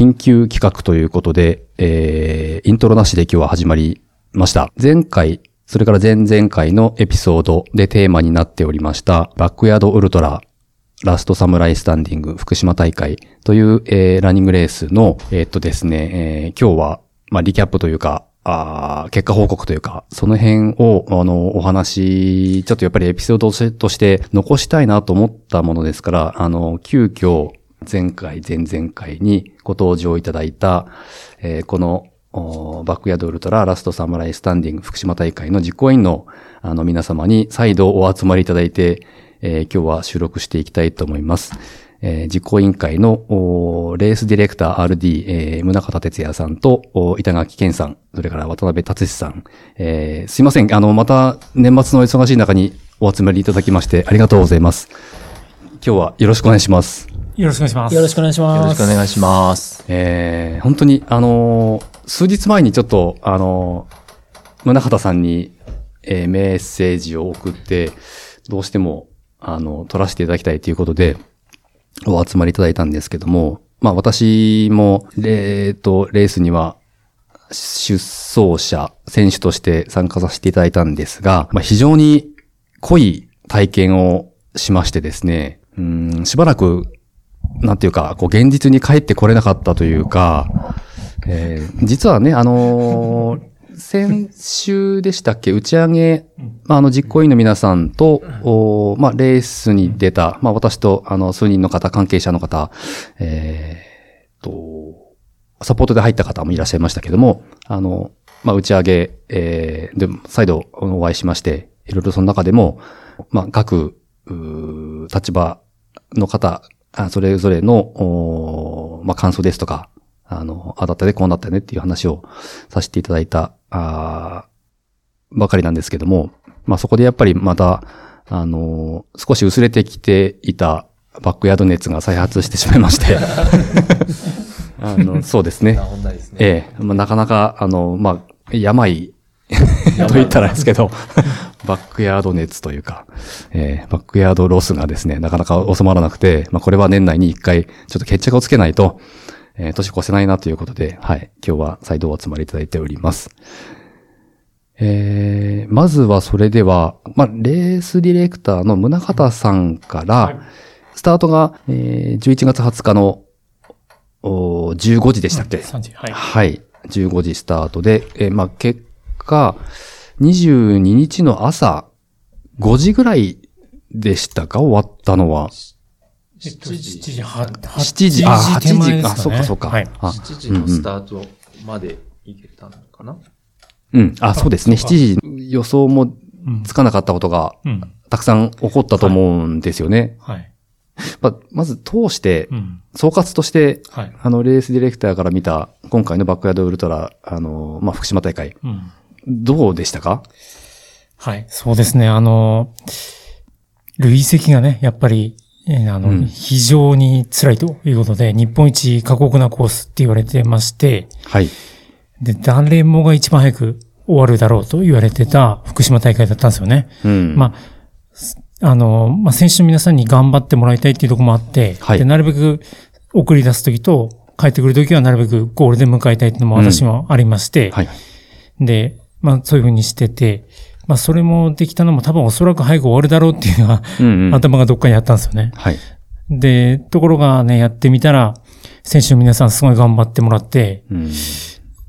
緊急企画ということで、えー、イントロなしで今日は始まりました。前回、それから前々回のエピソードでテーマになっておりました、バックヤードウルトラ、ラストサムライスタンディング福島大会という、えーランニングレースの、えーっとですね、えー今日は、まあ、リキャップというか、あー結果報告というか、その辺を、あの、お話、ちょっとやっぱりエピソードとして残したいなと思ったものですから、あの、急遽、前回、前々回にご登場いただいた、えーこの、バックヤードウルトララストサムライスタンディング福島大会の実行委員のあの皆様に再度お集まりいただいて、えー今日は収録していきたいと思います。えー実行委員会のレースディレクター RD、えー、宗方哲也さんと板垣健さん、それから渡辺達史さん、えーすいません、あの、また年末の忙しい中にお集まりいただきましてありがとうございます。今日はよろしくお願いします。よろしくお願いします。よろしくお願いします。よろしくお願いします。えー本当に、あのー数日前にちょっと、あのー宗畑さんに、えーメッセージを送って、どうしても、あの、撮らせていただきたいということで、お集まりいただいたんですけども、まあ私も、えーと、レースには、出走者、選手として参加させていただいたんですが、まあ非常に濃い体験をしましてですね、うん、しばらくなんていうか、こう、現実に帰ってこれなかったというか、えー実はね、あのー先週でしたっけ、打ち上げ、まあ、あの、実行委員の皆さんと、おまあ、レースに出た、まあ、私と、あの、数人の方、関係者の方、えーと、サポートで入った方もいらっしゃいましたけども、あの、まあ、打ち上げ、えーで、再度お会いしまして、いろいろその中でも、まあ、各、うー立場の方、それぞれの、おまあ、感想ですとか、あの、ああだったね、こうなったねっていう話をさせていただいた、あーばかりなんですけども、まあ、そこでやっぱりまた、あの、少し薄れてきていたバックヤード熱が再発してしまいまして、あの、そうですね。すね。ええ、まあ、なかなか、あの、まあ、病と言ったらですけど、バックヤード熱というか、ええ、バックヤードロスがですね、なかなか収まらなくて、まあ、これは年内に一回、ちょっと決着をつけないと、えー年越せないなということで、はい、今日は再度お集まりいただいております。えー、まずはそれでは、まあ、レースディレクターの宗方さんから、スタートが、えー、11月20日の、おー15時でしたっけ、3時。はい。はい。15時スタートで、えーまあ、結果、22日の朝、5時ぐらいでしたか？終わったのは。えっと、7時、は7時、あ、8手前時、ねそうか、そうか。はい。あ7時のスタートまで行けたのかな、うん、あ、そうですね。そうか7時予想もうんつかなかったことがうん。たくさん起こったと思うんですよね。はい。まあ、まず通してう、ん。総括として、はい。あの、レースディレクターから見た、今回のバックヤードウルトラ、あの、まあ、福島大会、うん。どうでしたか？はい。そうですね。あの、累積がね、やっぱり、えーあの、うん非常に辛いということで、日本一過酷なコースって言われてまして、はい。で、誰もが一番早く終わるだろうと言われてた福島大会だったんですよね。うん。まあ、すあの、まあ、選手の皆さんに頑張ってもらいたいっていうところもあって、はいで、なるべく送り出すときと、帰ってくるときはなるべくゴールで迎えたいっていうのも私もありまして、はい。で、まあ、そういうふうにしてて、まあ、それもできたのも多分おそらく早く終わるだろうっていうのは、うんうん。頭がどっかにあったんですよね。はい。で、ところがね、やってみたら、選手の皆さんすごい頑張ってもらって、うん。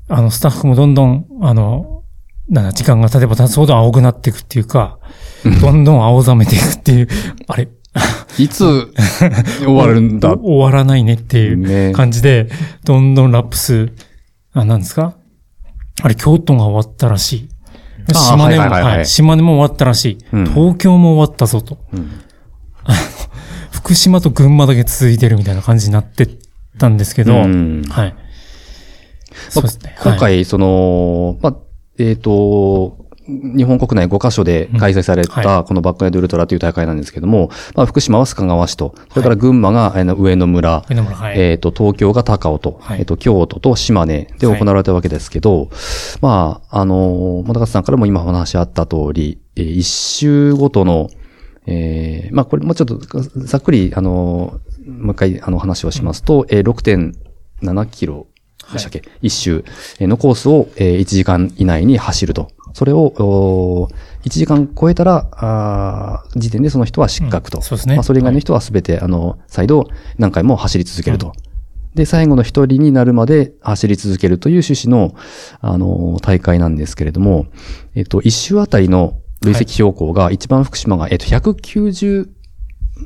あの、スタッフもどんどん、あの、なんか時間が経てば経つほど青くなっていくっていうか、どんどん青ざめていくっていう、あれ、いつ 終わるんだ？お終わらないねっていうね。感じで、どんどんラップ数、あ、なんですか？あれ、京都が終わったらしい。あー島根も、はいはいはいはいはい、島根も終わったらしい。うん東京も終わったぞと。うん 福島と群馬だけ続いてるみたいな感じになってったんですけど、うんはい。そうですね。はい、今回、その、まあ、えっ、と、日本国内5カ所で開催された、このバックヤードウルトラという大会なんですけども、まあ、福島は須賀川市と、それから群馬が上野村。えっ、と、東京が高尾と、はい。えっ、と、京都と島根で行われたわけですけど、まあ、あの、本さんからも今お話あった通り、えー一周ごとの、えーまあ、これもうちょっとざっくり、あの、もう一回、あの、話をしますと、えー6.5 7キロでしたっけ、一周えーのコースを、えー1時間以内に走ると。それを、おー1時間超えたら、時点でその人は失格と。うんそうですねまあ、それ以外の人はすべて、あの、再度何回も走り続けると。で、最後の一人になるまで走り続けるという趣旨の、あの、大会なんですけれども、えっと、一周あたりの累積標高が、一番福島が、えっと、190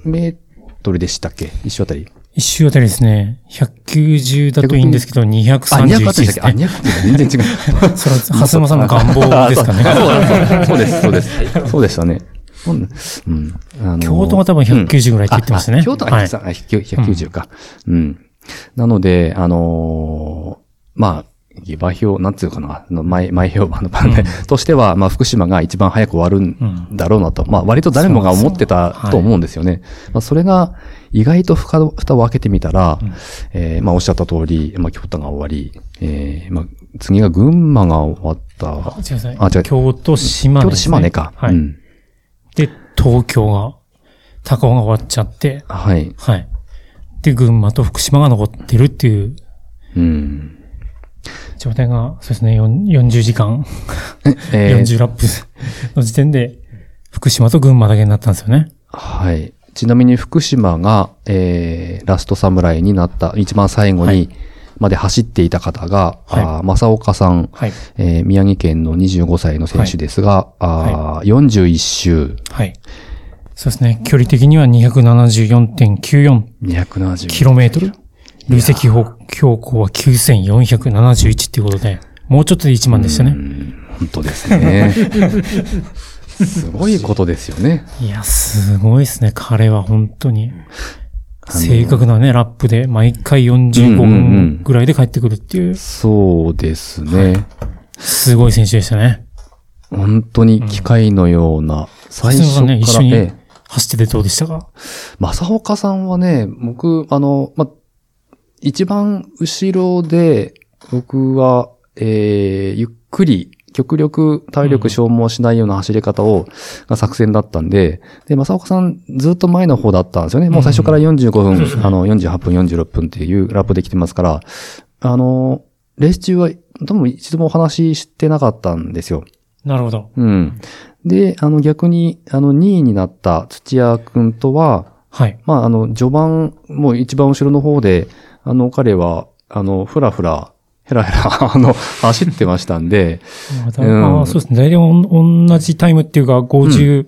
メートルでしたっけ？一周あたり。一周あたりですね、190だといいんですけど、あ、231 200あったですでしたっけ？あ、ね。200って全然違う。それは、はすまさんの願望ですかね。そうです、そうです。そうでしたね。うん。うんあの京都が多分190ぐらいって言ってましたねああ京都がはい190あ190か。うん。なので、あのーまあ、下馬評、なんつうのかな、あの前、前評判の番ね、としては、まあ、福島が一番早く終わるんだろうなと、まあ、割と誰もが思ってたと思うんですよね。まあ、それが、意外と蓋を開けてみたら、えーまあ、おっしゃった通り、まあ、京都が終わり、えーまあ、次が群馬が終わった。違う違うあ違う京都、島根、京都島根か。はい。うん。で、東京が、高尾が終わっちゃって、はい。はい。で、群馬と福島が残ってるっていううん。状態が、そうですね、よん40時間、えー40ラップの時点で、福島と群馬だけになったんですよね。はい。ちなみに福島が、えー、ラストサムライになった、一番最後にはいまで走っていた方が、はいあー正岡さん、はい。えー宮城県の25歳の選手ですが、あー41周、はい。そうですね、距離的には274.94 270キロメートル。累積標標高は9471っていうことで、もうちょっとで1万でしたね。本当ですね。すごいことですよね。いや、すごいですね。彼は本当に。正確なね、ラップで毎回45うんうんうん分ぐらいで帰ってくるっていう、そうですね。すごい選手でしたね。本当に機械のような、最初から、ね一緒にええ走っててどうでしたか？正岡さんはね、僕、あの、ま、一番後ろで、僕は、えー、ゆっくり、極力体力消耗しないような走り方を、が作戦だったんで、で、正岡さんずっと前の方だったんですよね。もう最初から45分、あの、48分、46分っていうラップできてますから、あの、レース中は、多分一度もお話ししてなかったんですよ。なるほど。うん。で、あの逆に、あの2位になった土屋くんとは、はい。まあ、あの、序盤、もう一番後ろの方で、あの、彼は、あの、ふらふら、へらへら、あの、走ってましたんで、まあーそうですね。大体おん同じタイムっていうか、50、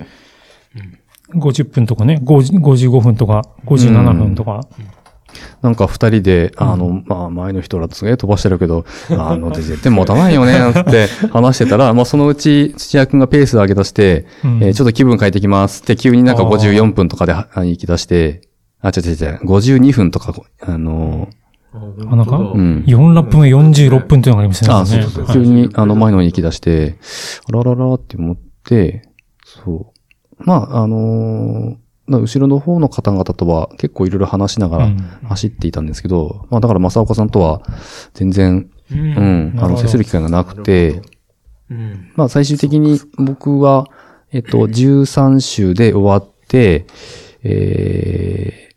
50分とかね、50 55分とか、57分とか。なんか二人で、あの、まあ、前の人らとすげえ飛ばしてるけど、あの、で絶対持たないよね、なんて話してたら、まあ、そのうち土屋くんがペースを上げ出して、うん。えーちょっと気分変えてきますって、急になんかあー。54分とかではあ行き出して、あ、違う違う違う、52分とか、あのあなんかうん。4ラップ目46分っていうのがありましたね。あ、そうそうそう。はい。急に、あの、前の方に行き出して、あらららって思って、そう。まあ、あのーな後ろの方の方々とは結構いろいろ話しながらうん。走っていたんですけど、まあだから正岡さんとは全然、ううん、あの、接する機会がなくて、うん。まあ最終的に僕は、えっと、13週で終わって、え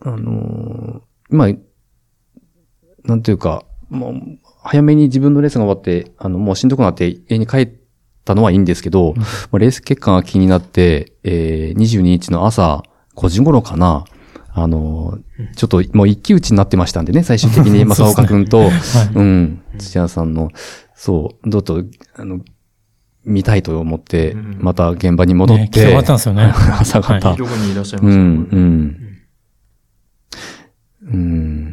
ー、あのーまあ、なんていうか、もう、早めに自分のレースが終わって、あの、もうしんどくなって家に帰ったのはいいんですけど、まあレース結果が気になって、えー、22日の朝5時頃かな、あのーちょっともう一騎打ちになってましたんでね、最終的に 正岡くんと、はいうん。土屋さんの、そう、どっと、あの、見たいと思って、うんまた現場に戻って。ね来てもらったんですよね 朝方。はいどこにいらっしゃいうん、ましたうん。うん。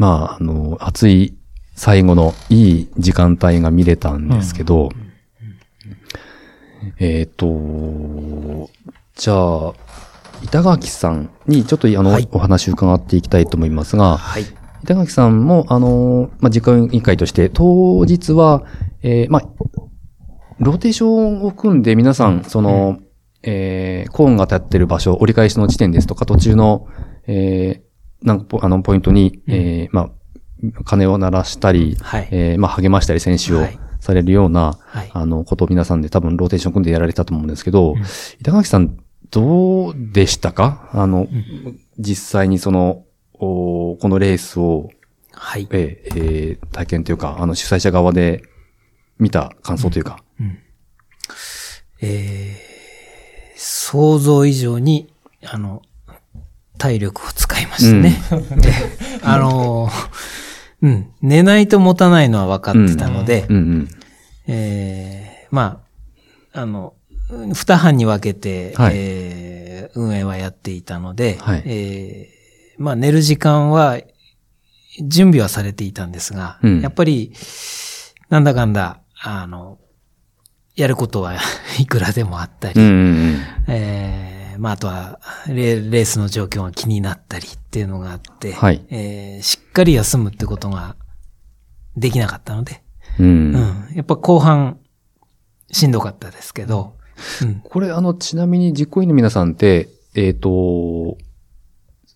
まあ、あの、暑い最後のいい時間帯が見れたんですけど、えっ、と、じゃあ、板垣さんにちょっとあの、はい。お話を伺っていきたいと思いますが、はい。板垣さんも、あの、まあ、時間委員会として、当日は、えーまあ、ローテーションを組んで皆さん、その、えーコーンが立ってる場所、折り返しの地点ですとか、途中の、えーなんかポ、あの、ポイントに、えーまあ、鐘を鳴らしたり、はい。えーまあ、励ましたり、選手をはい。されるような、はい。あの、ことを皆さんで多分ローテーション組んでやられたと思うんですけど、板垣さん、どうでしたか？あの、実際にその、おこのレースをはい。えーえー体験というか、あの、主催者側で見た感想というか。えー想像以上に、あの、体力を使いましたね。であの、うん、寝ないと持たないのは分かってたので、うんうん。えーまあ、あの、二班に分けて、はいえー運営はやっていたので、はいえーまあ寝る時間は準備はされていたんですが、うんやっぱり、なんだかんだ、あの、やることは いくらでもあったり、うんうんうん。えーまああとはレ、レースの状況が気になったりっていうのがあって、はいえーしっかり休むってことができなかったので、うんうん。やっぱ後半、しんどかったですけど、うん。これ、あの、ちなみに実行委員の皆さんって、えっ、と、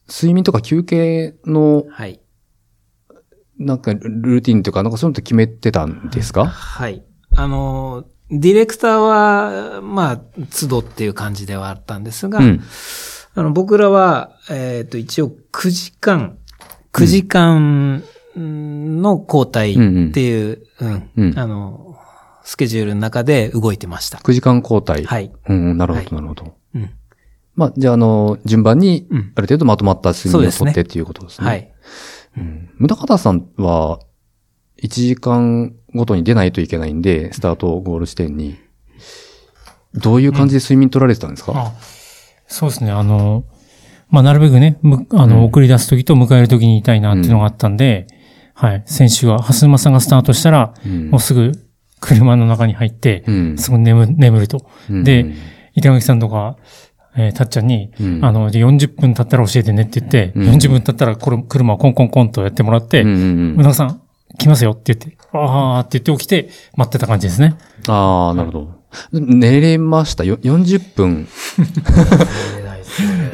睡眠とか休憩の、はい。なんか、ルーティンというか、なんかそういうのって決めてたんですか？はい。あの、ディレクターは、まあ、都度っていう感じではあったんですが、うん。あの、僕らは、えっ、と、一応9時間、9時間の交代っていう、うん、うんあの、スケジュールの中で動いてました。9時間交代。はい。うんうん、なるほど、はいなるほど。うん。まあ、じゃあ、あの、順番にうん、ある程度まとまった睡眠をとってっていうことですね。はい。うん。宗方さんは、1時間ごとに出ないといけないんで、スタートゴール地点に。どういう感じで睡眠取られてたんですか、あそうですね。あの、まあ、なるべくね、むあの、うん。送り出すときと迎えるときにいたいなっていうのがあったんで、はい。先週は、蓮沼さんがスタートしたら、うん。もうすぐ車の中に入って、うん。すぐ眠眠ると。うん。で、板垣さんとか、えーたっちゃんに、うん。あの、で40分経ったら教えてねって言って、うん。40分経ったらこれ車をコンコンコンとやってもらって、うんうんうんうなぎさん、来ますよって言って、あーって言って起きて、待ってた感じですね。ああ、なるほど。寝れました？よ。40分。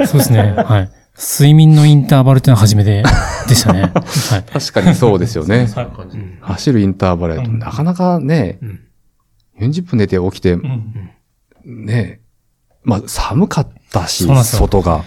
そうですね。はい。睡眠のインターバルっていうのは初めてでしたね。はい。確かにそうですよね。はい感じ。走るインターバルやと、うんなかなかね、うん40分寝て起きて、うんね、まあ寒かったし外が。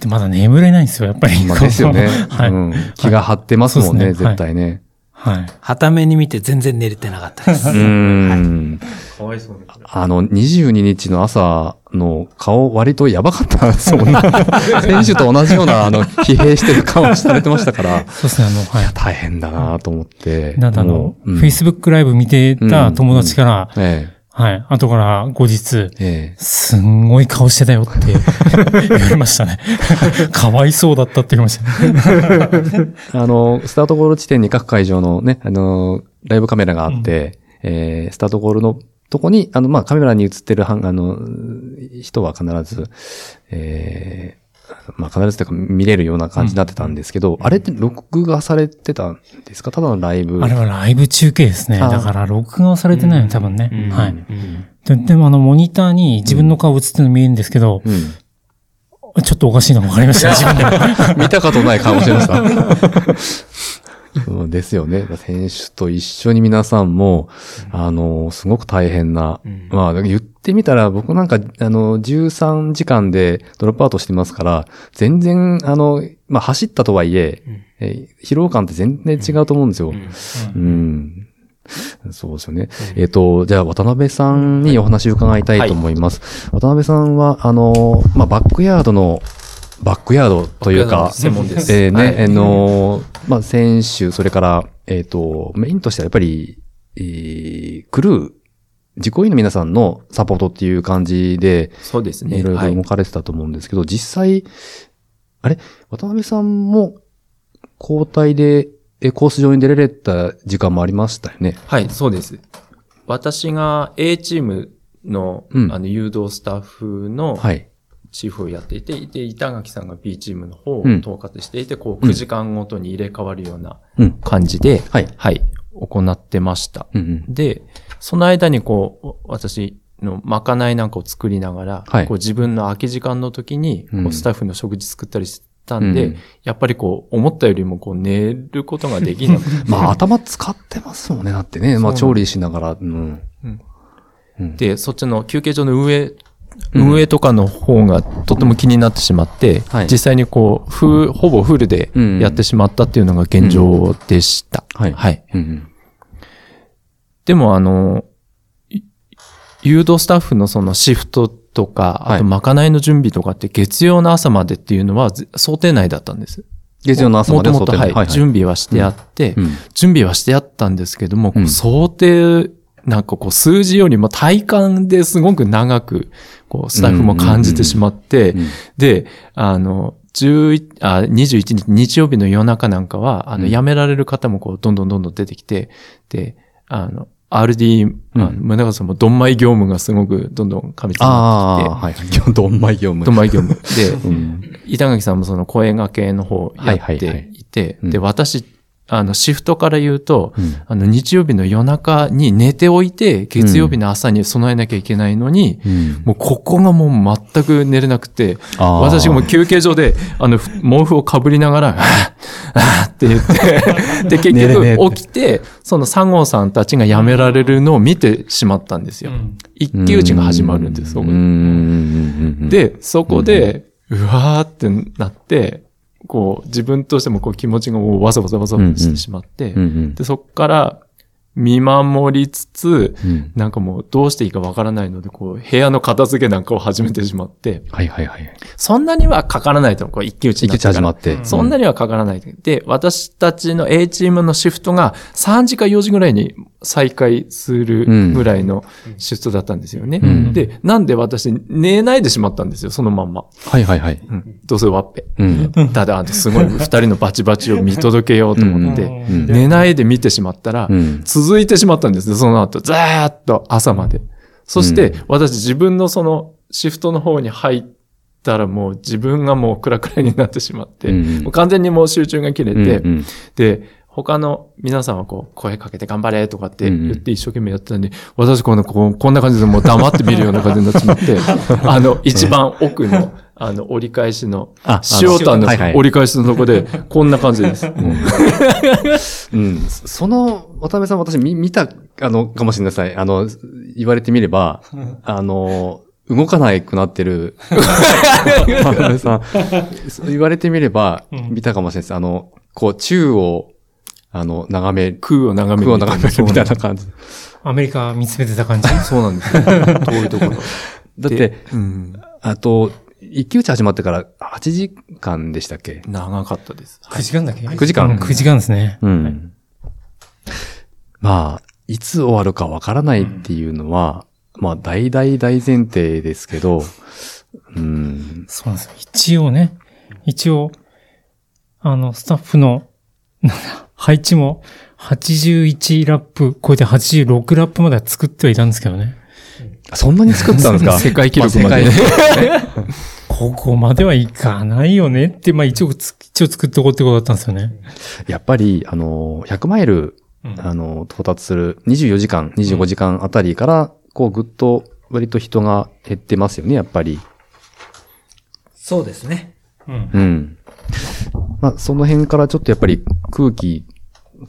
でまだ眠れないんですよ、やっぱり。まあですよね。はい。うん気が張ってますもんね、そうですね絶対ね。はい。はために見て全然寝れてなかったです。うーん。かわいそうですね。あの、22日の朝の顔割とやばかったですもんね。選手と同じような、あの、疲弊してる顔されてましたから、そうですね、あの、はい。大変だなと思って。なんであのも、ううん Facebook ライブ見てた友達から、えはい。後から後日、え、ええ。すんごい顔してたよって 言われましたね。かわいそうだったって言いましたね。あの、スタートゴール地点に各会場のね、あの、ライブカメラがあって、えースタートゴールのとこに、あの、まあ、カメラに映ってるはん、あの、人は必ず、えー まあ、必ずというか見れるような感じになってたんですけど、あれって録画されてたんですか？ただのライブ。あれはライブ中継ですね。あだから録画はされてないの、多分ね。うんはい。うんででもあの、モニターに自分の顔映ってるの見えるんですけど、うん。ちょっとおかしいのが分かりましたね、自分でも。見たことない顔してました。そうですよね。選手と一緒に皆さんも、あの、すごく大変な、うんまあ、言ってみたら僕なんか、あの、13時間でドロップアウトしてますから、全然、あの、まあ、走ったとはいえ、えー疲労感って全然違うと思うんですよ。うん。そうですよね。えっ、と、じゃあ、渡辺さんにお話を伺いたいと思います。渡辺さんは、あの、まあ、バックヤードの、バックヤードというか、専門です。えーね、はいあのーまあ、選手、それから、えっ、と、メインとしてはやっぱり、えークルー、自己員の皆さんのサポートっていう感じで、そうですね。いろいろはい動かれてたと思うんですけど、実際、あれ渡辺さんも交代で、えコース上に出られた時間もありましたよね。はい、そうです。私が A チームの,、うんあの誘導スタッフのはい。チーフをやっていて、で、板垣さんが B チームの方をうん統括していて、こう9時間ごとに入れ替わるようなうん。感じで、はい。はい、行ってました。うんうん。で、その間にこう、私のまかないなんかを作りながら、はいこう自分の空き時間の時に、スタッフの食事作ったりしたんで、うんやっぱりこう、思ったよりもこう寝ることができなくて。まあ、頭使ってますもんね。だってね。まあ、調理しながら。うん。うんうんで、そっちの休憩所の上運営とかの方がとても気になってしまって、はい。実際にこう、フほぼフルでやってしまったっていうのが現状でした。はい。はい。うんでもあの、い誘導スタッフのそのシフトとか、はい。あとまかないの準備とかって月曜の朝までっていうのはぜ想定内だったんです。月曜の朝までもともと、はい、はい準備はしてあって、うん。準備はしてあったんですけども、うん。想定、なんかこう数字よりも体感ですごく長く、こうスタッフも感じてしまって、うんで、あの、11あ21日、日曜日の夜中なんかは、あの、うん辞められる方もこう、どんどんどんどん出てきて、で、あの、RD、あのうん宗像さんもどんまい業務がすごくどんどん過密にあなってきて、あ、はい。どんまい業務。どんまい業務。で、うん。板垣さんもその声掛けの方やはいってはいはいいて、うんで、私、あの、シフトから言うと、うん。あの、日曜日の夜中に寝ておいて、月曜日の朝に備えなきゃいけないのに、うん。もうここがもう全く寝れなくて、私がもう休憩所で、あの、ふ毛布をかぶりながら、あって言って、で、結局起きて、その佐合さんたちが辞められるのを見てしまったんですよ。一騎打ちが始まるんです、そこでうん。うん。うん。うん、で、そこで、うわーってなって、こう、自分としてもこう気持ちがもうわざわざわざわざしてしまって、うんうん。で、そこから見守りつつ、うん。なんかもうどうしていいかわからないので、こう、部屋の片付けなんかを始めてしまって、はいはいはい。そんなにはかからないとこう一騎打ちにな一って。から日始まって。そんなにはかからない。で、私たちの A チームのシフトが3時か4時ぐらいに再開するぐらいのシフトだったんですよね。んで、なんで私寝ないでしまったんですよ、そのまんま。はいはいはい。うん、どうせワッペ。うん。ただ、あの、すごい二人のバチバチを見届けようと思って、うん寝ないで見てしまったら、うん続いてしまったんですね、その後。ずーっと朝まで。そして、私自分のそのシフトの方に入ったらもう自分がもうクラクラになってしまって、うんもう完全にもう集中が切れて、うんうんで、他の皆さんはこう、声かけて頑張れとかってうんうん言って一生懸命やってたんで、私このこうこんな感じでもう黙って見るような感じになってしまって、あの、一番奥の、あの、折り返しの、あ塩田の折り返しのとこで、こんな感じです。うん。その、渡辺さん私見見た、あの、かもしれない。あの、言われてみれば、あの、動かなくなってる、渡辺さん、言われてみれば、見たかもしれないです。あの、こう、宙を、あの、眺め、空を眺める空を眺めるみたいな感じ。アメリカ見つめてた感じ？そうなんですよ。遠いところ。だってで、、うん、あと、一騎打ち始まってから8時間でしたっけ？長かったです。9時間だっけ？9時間うん9時間ですね。うん。まあ、いつ終わるかわからないっていうのは、まあ、大大大前提ですけど、うん。そうなんですよ。一応ね、一応、あの、スタッフの、なんだ、配置も、81ラップ超えて86ラップまでは作ってはいたんですけどね。そんなに作ったんですか？世界記録まであ世界 ここまではいかないよねって、まあ一応つ、一応作っておこうってことだったんですよね。やっぱり、あの、100マイル、あの、到達する24時間、25時間あたりから、こう、ぐっと、割と人が減ってますよね、やっぱり。そうですね。うん。うん。まあ、その辺からちょっとやっぱり空気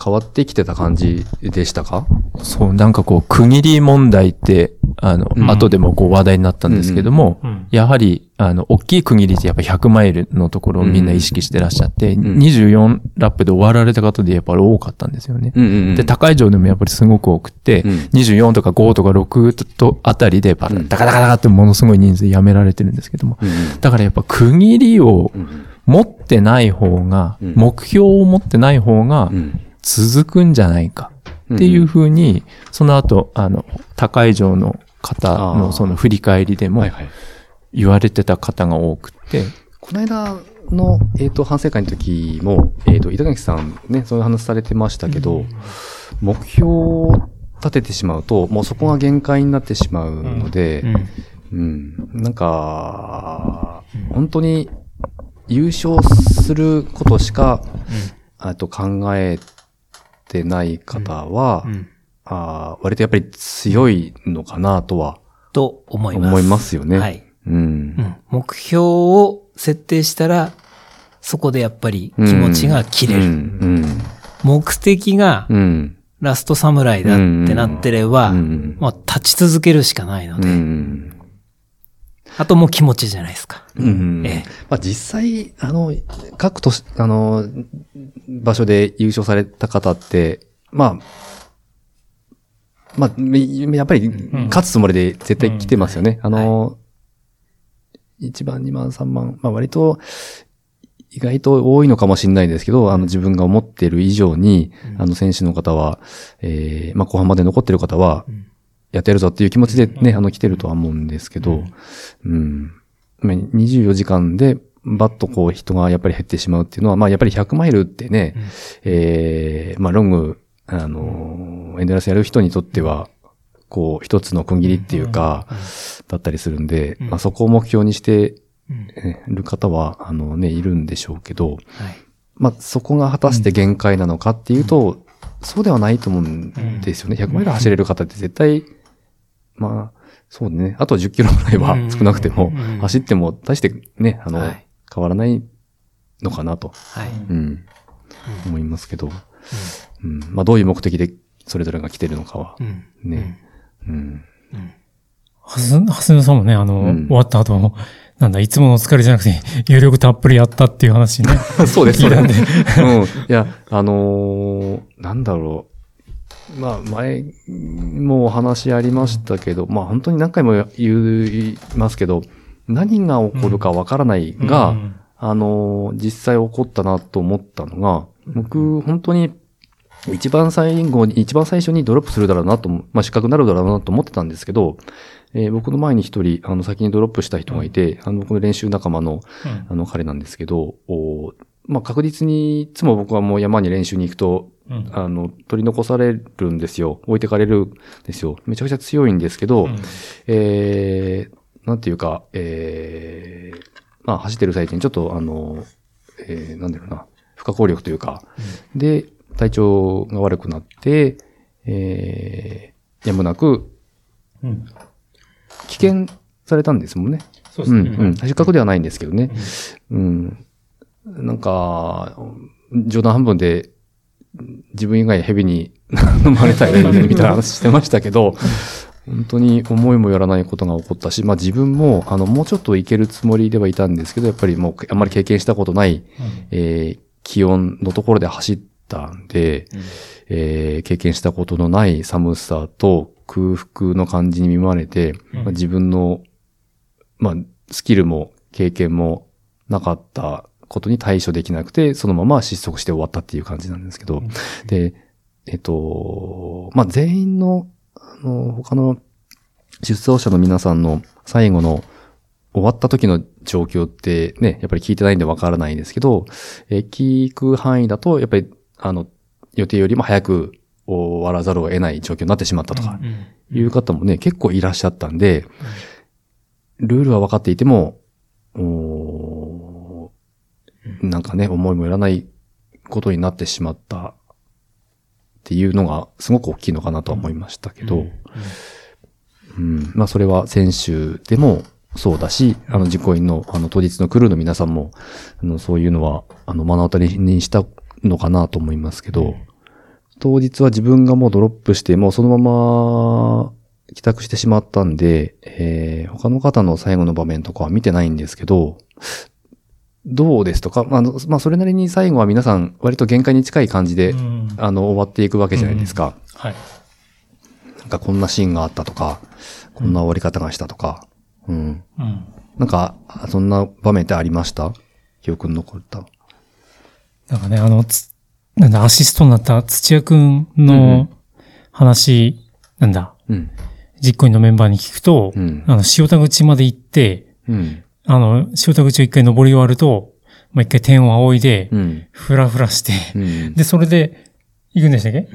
変わってきてた感じでしたか？そう、なんかこう、区切り問題って、あの、うん。後でもこう話題になったんですけども、うん。やはり、あの、大きい区切りってやっぱ100マイルのところをみんな意識してらっしゃって、ん。24ラップで終わられた方でやっぱり多かったんですよね。うんうんで、高い上でもやっぱりすごく多くって、うん。24とか5とか6とあたりでバカダカダカってものすごい人数辞められてるんですけども、うんだからやっぱ区切りをうん持ってない方が、うん。目標を持ってない方がうん続くんじゃないかっていうふうに、その後、あの、高い上の方のその振り返りでもはいはい。言われてた方が多くて、この間の、えっ、と、反省会の時も、えっ、と、板垣さんね、そういう話されてましたけど、目標を立ててしまうと、もうそこが限界になってしまうので、うん、なんか、本当に優勝することしか、あと考えてない方は、うん。あー割とやっぱり強いのかなとはと思います。思いますよね。はい。うんう。ん。目標を設定したら、そこでやっぱり気持ちが切れる。うん。目的がうん。うん。ラストサムライだってなってれば、うんまあ立ち続けるしかないのうで、ん。あともう気持ちじゃないですか。うん。ええ。まあ、実際、あの、各都市、あの、場所で優勝された方って、まあ、まあ、めやっぱり勝つつもりで絶対来てますよね。あの、1番、2番、3番、まあ割と、意外と多いのかもしれないですけど、あの自分が思ってる以上に、うん。あの選手の方は、えーまあ後半まで残ってる方はうん、やってやるぞっていう気持ちでね、うん。あの来てるとは思うんですけど、うん。うん。まあ24時間で、バッとこう人がやっぱり減ってしまうっていうのは、まあやっぱり100マイルってね、うん。えーまあロング、あのーエンドラスやる人にとっては、こう一つの区切りっていうか、だったりするんで、うん。まあそこを目標にしてる方は、あのね、いるんでしょうけど、はい。まあそこが果たして限界なのかっていうと、そうではないと思うんですよね。100マイル走れる方って絶対、まあ、そうね。あと10キロぐらいはうん少なくてもうん、走っても大してね、あの、はい変わらないのかなと、はい。うん、思いますけど、うん、まあどういう目的でそれぞれが来てるのかはう、ん。ね、うん、うん。はす、はすぬさんもね、あの、うん終わった後、なんだ、いつもの疲れじゃなくて、有力たっぷりやったっていう話ね。そうです、そう聞いたんで。ですうん。いや、あのーなんだろう。まあ、前もお話ありましたけど、まあ本当に何回も言いますけど、何が起こるかわからないが、うん。あのー実際起こったなと思ったのが、僕、本当に、一番最後に、一番最初にドロップするだろうなと、まあ、失格になるだろうなと思ってたんですけど、えー僕の前に一人、あの、先にドロップした人がいて、あの、僕の練習仲間の、うん。あの、彼なんですけど、おまあ、確実に、いつも僕はもう山に練習に行くと、うんあの、取り残されるんですよ。置いてかれるんですよ。めちゃくちゃ強いんですけど、うんえー、なんていうか、えー、まあ、走ってる最中にちょっと、あの、えー、なんだろうな、不可抗力というか、で、体調が悪くなって、えー、やむなく、うん危険されたんですもんね。そうですね。うん、うん。失格ではないんですけどね。うん。なんか、冗談半分で、自分以外蛇に 飲まれたりみたいな話してましたけど、本当に思いもよらないことが起こったし、まあ自分も、あの、もうちょっといけるつもりではいたんですけど、やっぱりもう、あんまり経験したことない、えー気温のところで走ったんで、えー経験したことのない寒さと空腹の感じに見舞われて、うん。まあ自分の、まあ、スキルも経験もなかったことに対処できなくて、そのまま失速して終わったっていう感じなんですけど、で、えっと、まあ、全員の、あの、他の出走者の皆さんの最後の終わった時の状況ってね、やっぱり聞いてないんでわからないんですけど、えー聞く範囲だと、やっぱり、あの、予定よりも早く終わらざるを得ない状況になってしまったとか、うん。いう方もね、結構いらっしゃったんで、ルールは分かっていても、なんかね、思いもよらないことになってしまった。っていうのがすごく大きいのかなとは思いましたけど、うん。まあそれは選手でもそうだし、あの、実行委員の、あの、当日のクルーの皆さんも、あの、そういうのは、あの、目の当たりにしたのかなと思いますけど、当日は自分がもうドロップして、もうそのまま帰宅してしまったんで、えー他の方の最後の場面とかは見てないんですけど、どうですとか、まあまあ、それなりに最後は皆さん割と限界に近い感じで、うんあの、終わっていくわけじゃないですか。はい。なんかこんなシーンがあったとか、こんな終わり方がしたとか、うん。うん。なんか、そんな場面ってありました？記憶に残った。なんかね、あの、つなんだ、アシストになった土屋くんうんうのん話、なんだ、うん。実行委員のメンバーに聞くと、うんあの、塩田口まで行って、うん。あの、塩田口を一回登り終わると、まあ、一回天を仰いで、うん。ふらふらして、うん。で、それで、行くんでしたっけ？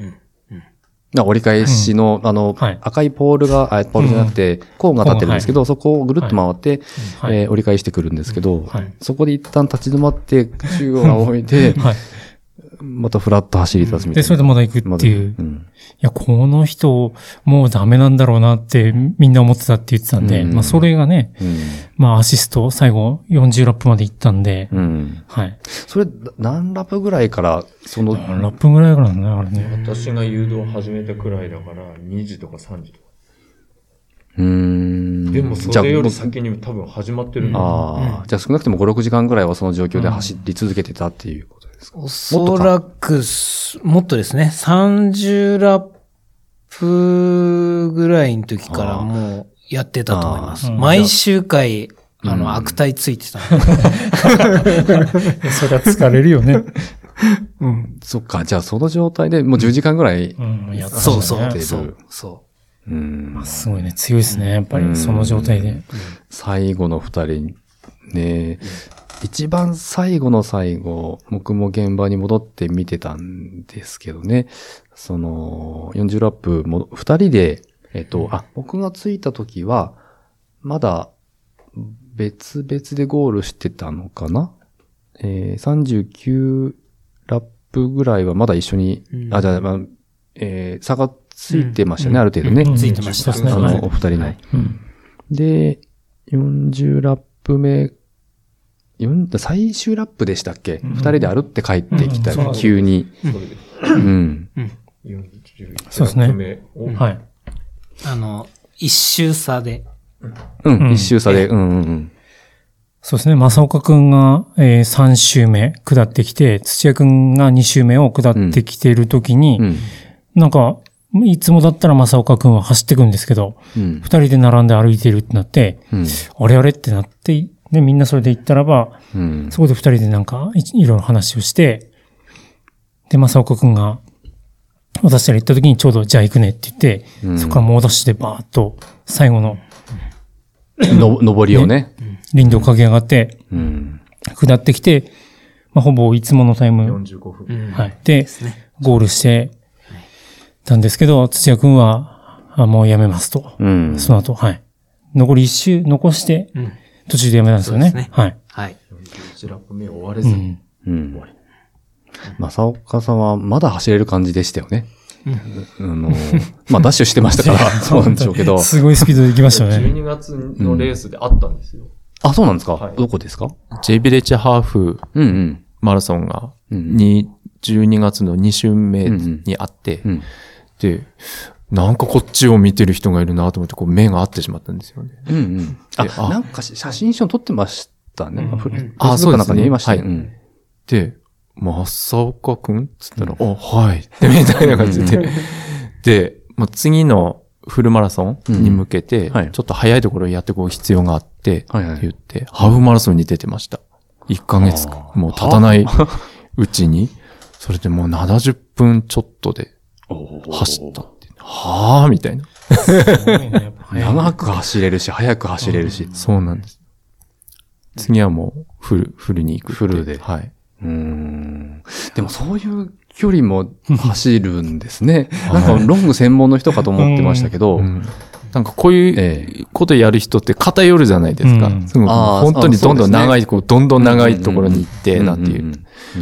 な折り返しの、あの、はい。赤いポールが、あポールじゃなくて、コーンが立ってるんですけど、そこをぐるっと回って、はい。えー折り返してくるんですけど、はい。そこで一旦立ち止まって、中央を置いて、はい。またフラッと走り出すみたいな。で、それでまだ行くっていう。うんいや、この人、もうダメなんだろうなってみんな思ってたって言ってたんで、うんまあそれがね、うん。まあアシスト、最後40ラップまで行ったんで、うん。はい。それ、何ラップぐらいから、その、ラップぐらいからね、あれね。私が誘導を始めたくらいだから、2時とか3時とか。うーん。んでもじゃあそれより先に多分始まってるんだ。ああ、じゃあ少なくとも5、6時間ぐらいはその状況で走り続けてたっていうことですか、おそらくす、もっとですね、30ラップぐらいの時からもうやってたと思います。毎週回、あうん。の、悪態ついてた。それは疲れるよね。うん。そっか、じゃあその状態でもう10時間ぐらい、うん、やったね。そうそう、そう、そうん、すごいね、強いですね、やっぱり、その状態で。最後の二人、ね、一番最後の最後、僕も現場に戻って見てたんですけどね、その、40ラップも、二人で、えっと、あ、僕が着いた時は、まだ、別々でゴールしてたのかな？えー、39ラップぐらいはまだ一緒に、うん。あ、じゃあ、まあ、えー差がついてましたね、ある程度ね。うん。ついてましたね。あの、はい。お二人の。はい。うん。で、40ラップ目、4最終ラップでしたっけ？二、ん人で歩って帰ってきたら、うん急に。うん。41そうですねはい。う。あの、一周差で。うん、うん一周差で、うんうんうん。そうですね。正岡くんが、えー3周目下ってきて、土屋くんが2周目を下ってきているときに、うん。なんか、いつもだったら正岡くんは走ってくんですけど、うん二。人で並んで歩いているってなって、うん。あれあれってなって、で、みんなそれで行ったらば、うん。そこで二人でなんかい、いろいろ話をして、で、正岡くんが、私たら行った時にちょうど、じゃあ行くねって言って、うんそこから猛ダッシュでバーッと、最後のの、登りをね。林道を駆け上がって、うん。下ってきて、まあ、ほぼいつものタイム、45分。うんはい。で。ゴールしてたんですけど、土屋くんは、あもうやめますと。うん。その後、はい。残り一周残して、うん。途中でやめたんですよね。ねはい。はい。41ラップ目終われずに。うん。うん。正岡さんはまだ走れる感じでしたよね。あの、まあ、ダッシュしてましたから、そうなんでしょうけど。すごいスピードで行きましたよね。12月のレースであったんですよ。あ、そうなんですか、はいどこですか？J ビレッジハーフうんうん。マラソンが、うんに、12月の2週目にあって、うん。で、なんかこっちを見てる人がいるなと思って、こう目が合ってしまったんですよね。うんうん。あ、あなんかし写真一緒に撮ってましたね。うんフェイスあブックかなんかに見ましたよ。そうですねうんで、正岡くんつったら、あ、はい。ってみたいな感じで。で、まあ、次のフルマラソンに向けて、うんはいちょっと早いところをやっていこう必要があって、はいはいって言って、ハーフマラソンに出てました。1ヶ月もう経たないうちに、それでもう70分ちょっとで走った。はぁみたいな。ね長く走れるし、速く走れるし。そうなんです。次はもうフル、フルに行く。フルではい。うーん。でもそういう距離も走るんですね。なんかロング専門の人かと思ってましたけど。うんなんかこういえうことやる人って偏るじゃないですか。うん本当にどんどん長い、そこう、どんどん長いところに行って、うんなんていう。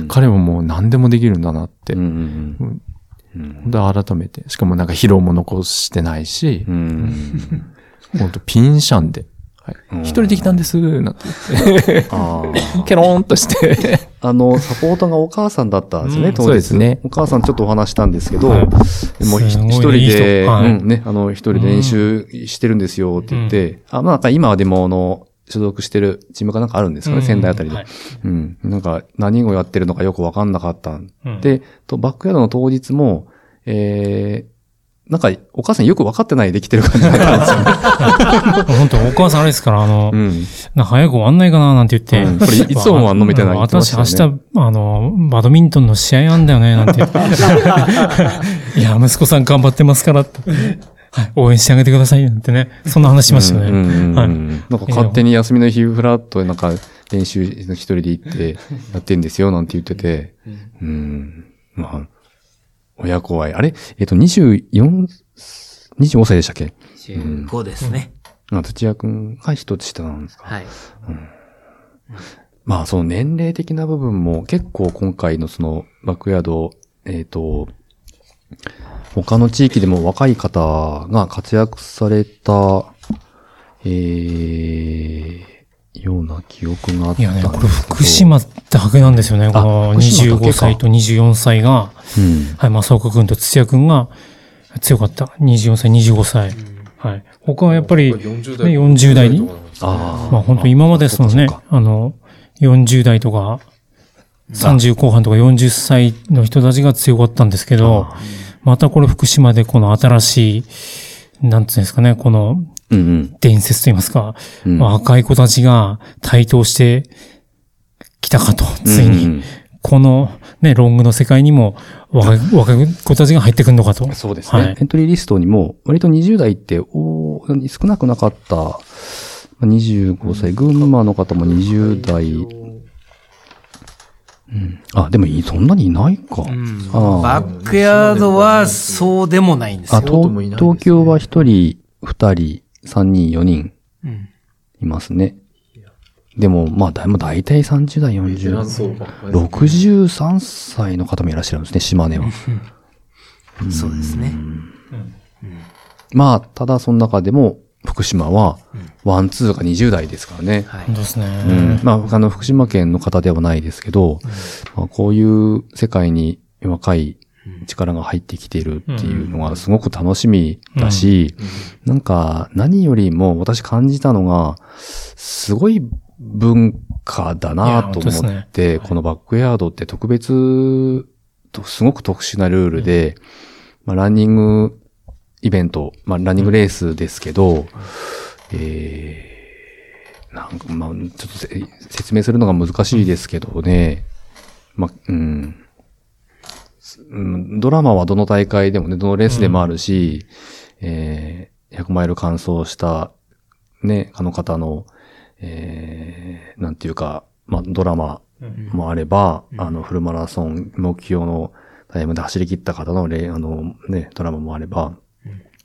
彼はもう何でもできるんだなって。うんうん。うん本当改めて。しかもなんか疲労も残してないし。う、ん。本当ピンシャンで。はい。うん。一人で来たんです、なんて言って。ケローンとして。あの、サポートがお母さんだったんですね、うん。当日。そうですね。お母さんちょっとお話したんですけど、はい。もう一人で、人。はい。うん、ね、あの、一人で練習してるんですよって言って、あ、まあ、なんか今はでも、あの、所属してるチームかなんかあるんですかね、うん仙台あたりで。はいうん。なんか、何をやってるのかよくわかんなかった。うんで、と、バックヤードの当日も、えー、なんか、お母さんよくわかってないできてる感じだったんですよね。本当お母さんあれですから、あの、うん。な早く終わんないかななんて言って。うんこれいつ終わんのみたいなね私明日、あの、バドミントンの試合あんだよね、なんて言って。いや、息子さん頑張ってますからって。はい、応援してあげてください、なんてね。そんな話しましたよね。うんうんうんはいなんか勝手に休みの日フラッとなんか練習一人で行ってやってんですよなんて言ってて、うん。まあ、親子愛。あれ？えっ、と、24、25歳でしたっけ？15ですね。あ土屋くんが一つ下なんですか？はい。まあ、その年齢的な部分も結構今回のそのバックヤード、えっ、と、他の地域でも若い方が活躍された、えー、ような記憶があったいやね、んですけど。これ福島だけなんですよね。この福島だけか25歳と24歳が、うん。はい、正岡くんと土屋くんが強かった。24歳、25歳。はい。他はやっぱり、ね、40 40代にああ。まあ本当今までそのねあの、40代とか、30後半とか40歳の人たちが強かったんですけど、またこれ福島でこの新しい、なんていうんですかね、このうんうん。伝説といいますか、うん。若い子たちが台頭してきたかと、ついに、うんうん。このね、ロングの世界にも若い若い子たちが入ってくるのかと。そうですね。はい。エントリーリストにも、割と20代って、お少なくなかった、まあ25歳、群馬の方も20代、うん、あ、でもいい、そんなにいないか。うん。ああ。バックヤードはそうでもないんですあ、よ。東京都もいないですね。東京は1人、2人、3人、4人うん。いますね。でも、まあ、だいまあ大体30代、40、そうばっかり63歳の方もいらっしゃるんですね、島根は。そうですね。まあ、ただその中でも、福島は、ワン、ツーが20代ですからね。はい。本当ですね。うん。まあ、あの、福島県の方ではないですけど、まあ、こういう世界に若い力が入ってきているっていうのがすごく楽しみだし、なんか、何よりも私感じたのが、すごい文化だなと思って、ね。このバックヤードって特別と、すごく特殊なルールで、まあ、ランニングイベント、まあ、ランニングレースですけど、えー、なんか、まあ、ちょっとせ説明するのが難しいですけどね、まあ、うん。うんドラマはどの大会でもね、どのレースでもあるし、えー、100マイル完走した、ね、あの方の、えー、なんていうか、まあ、ドラマもあれば、あの、フルマラソン目標のタイムで走り切った方のレ、あの、ね、ドラマもあれば、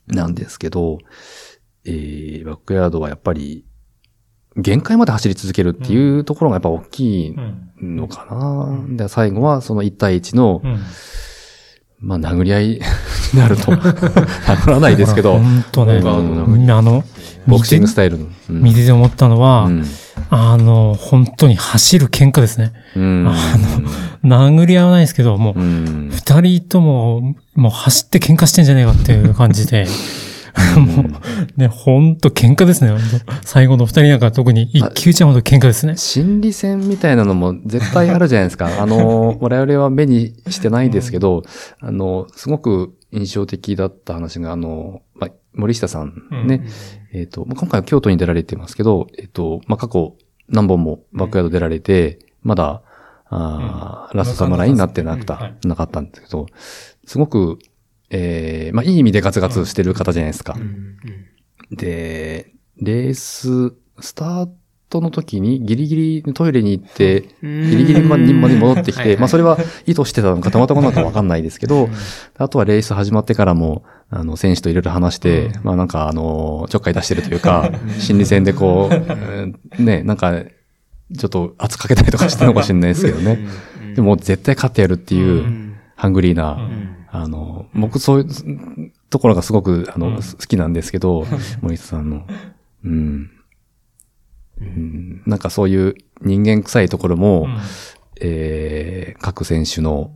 なんですけど、えー、バックヤードはやっぱり、限界まで走り続けるっていうところがやっぱ大きいうん。のかな。で、最後はその1対1の、うん。まあ、殴り合い になると。殴らないですけど、本当ね。うんあの、ボクシングスイタイルの。うん見てて思ったのは、うんあの、本当に走る喧嘩ですね。うん。あ殴り合わないですけど、もうう、ん。二人とも、もう走って喧嘩してんじゃねえかっていう感じで、もう、ね、ほんと喧嘩ですね。最後の二人なんか特に一騎打ちはほんと喧嘩ですね。心理戦みたいなのも絶対あるじゃないですか。あの、我々は目にしてないですけど、あの、すごく印象的だった話が、あの、まあ、森下さんね、えっ、と、まあ今回は京都に出られてますけど、えっ、と、まあ、過去何本もバックヤード出られて、まだ、あーラストサムライになってなくた、なかったんですけど、すごく、えーまあ、いい意味でガツガツしてる方じゃないですか。で、レース、スタートの時にギリギリトイレに行って、ギリギリまで戻ってきて、まあそれは意図してたのかたまたまなのかわかんないですけど、あとはレース始まってからも、あの、選手といろいろ話して、まあなんかあの、ちょっかい出してるというか、心理戦でこう、う んね、なんか、ちょっと圧かけたりとかしてるのかもしれないですけどね。でも絶対勝ってやるっていう、ハングリーな、あの、僕そういうところがすごく、あの、好きなんですけど、森下さんの。うん。うん。なんかそういう人間臭いところも、えー各選手の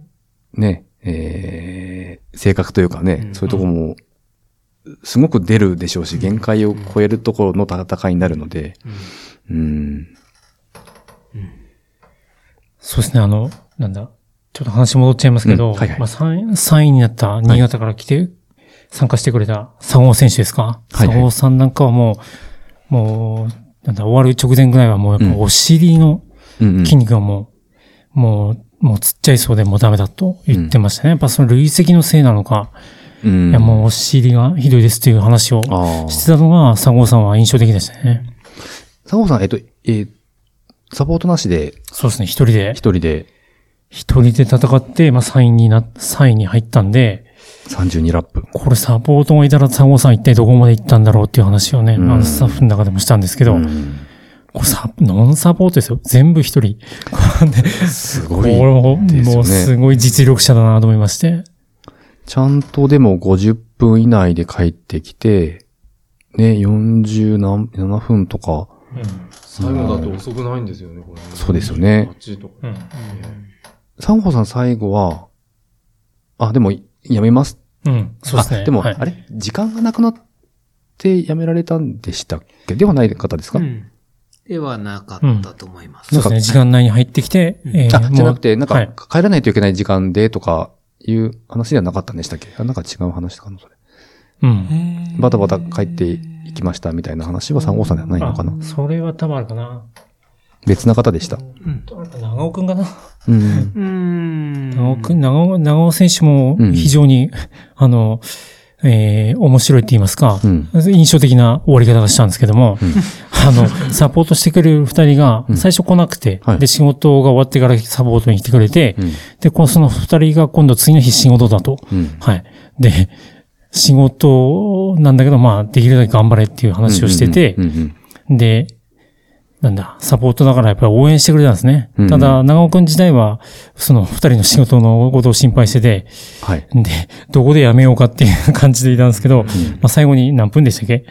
ね、えー性格というかね、そういうところも、すごく出るでしょうし、限界を超えるところの戦いになるので、うん。そうですね、あの、なんだ、ちょっと話戻っちゃいますけど、うん。はいはい。まあ 3, 3位になった新潟から来て、参加してくれた佐合選手ですか？はいはい。佐合さんなんかはもう、もう、なんだ、終わる直前ぐらいはもうやっうん。ぱお尻のうんうん。筋肉がもう、もう、もうつっちゃいそうでもうダメだと言ってましたね。やっぱその累積のせいなのか、うんいやもうお尻がひどいですっていう話を。してたのが佐合さんは印象的でしたね。佐合さん、えっと、えーサポートなしで、そうですね、一人で一、人で一人で戦って、まあ3位にな、3位に入ったんで、32ラップ。これサポートがいたら佐合さん一体どこまで行ったんだろうっていう話をね、うんあのスタッフの中でもしたんですけど、うんこれサ、ノンサポートですよ。全部一人。すごい。もですよねもうすごい実力者だなと思いまして。ちゃんとでも50分以内で帰ってきて、ね、40何、7分とか、最後だと遅くないんですよね、これね。そうですよね8とか。うん。サンホさん最後は、あ、でも、やめます。うん。そうですね。あでも、はいあれ？時間がなくなって辞められたんでしたっけ？ではない方ですか、うんではなかったと思います。そうですね。時間内に入ってきて、えーあ、じゃなくて、なんはいか、帰らないといけない時間でとかいう話ではなかったんでしたっけ？あなんか違う話かな、それ。うん。バタバタ帰っていきましたみたいな話は三号さんではないのかな？あそれは多分あるかな。別な方でした？うん長尾くんかなうん。うーん。長尾くん、長尾、長尾選手もうん非常に、あの、えー面白いって言いますか、うん。印象的な終わり方がしたんですけども、あの、サポートしてくれる二人がうん最初来なくて、はいで、仕事が終わってからサポートに来てくれて、うん。で、このその二人が今度次の日仕事だと。うん。はい。で、仕事なんだけど、まあ、できるだけ頑張れっていう話をしててう、んうんで、なんだ、サポートだからやっぱり応援してくれたんですね。うんただ、長尾くん自体は、その二人の仕事のことを心配してて、はい。で、どこでやめようかっていう感じでいたんですけど、まあ最後に何分でしたっけ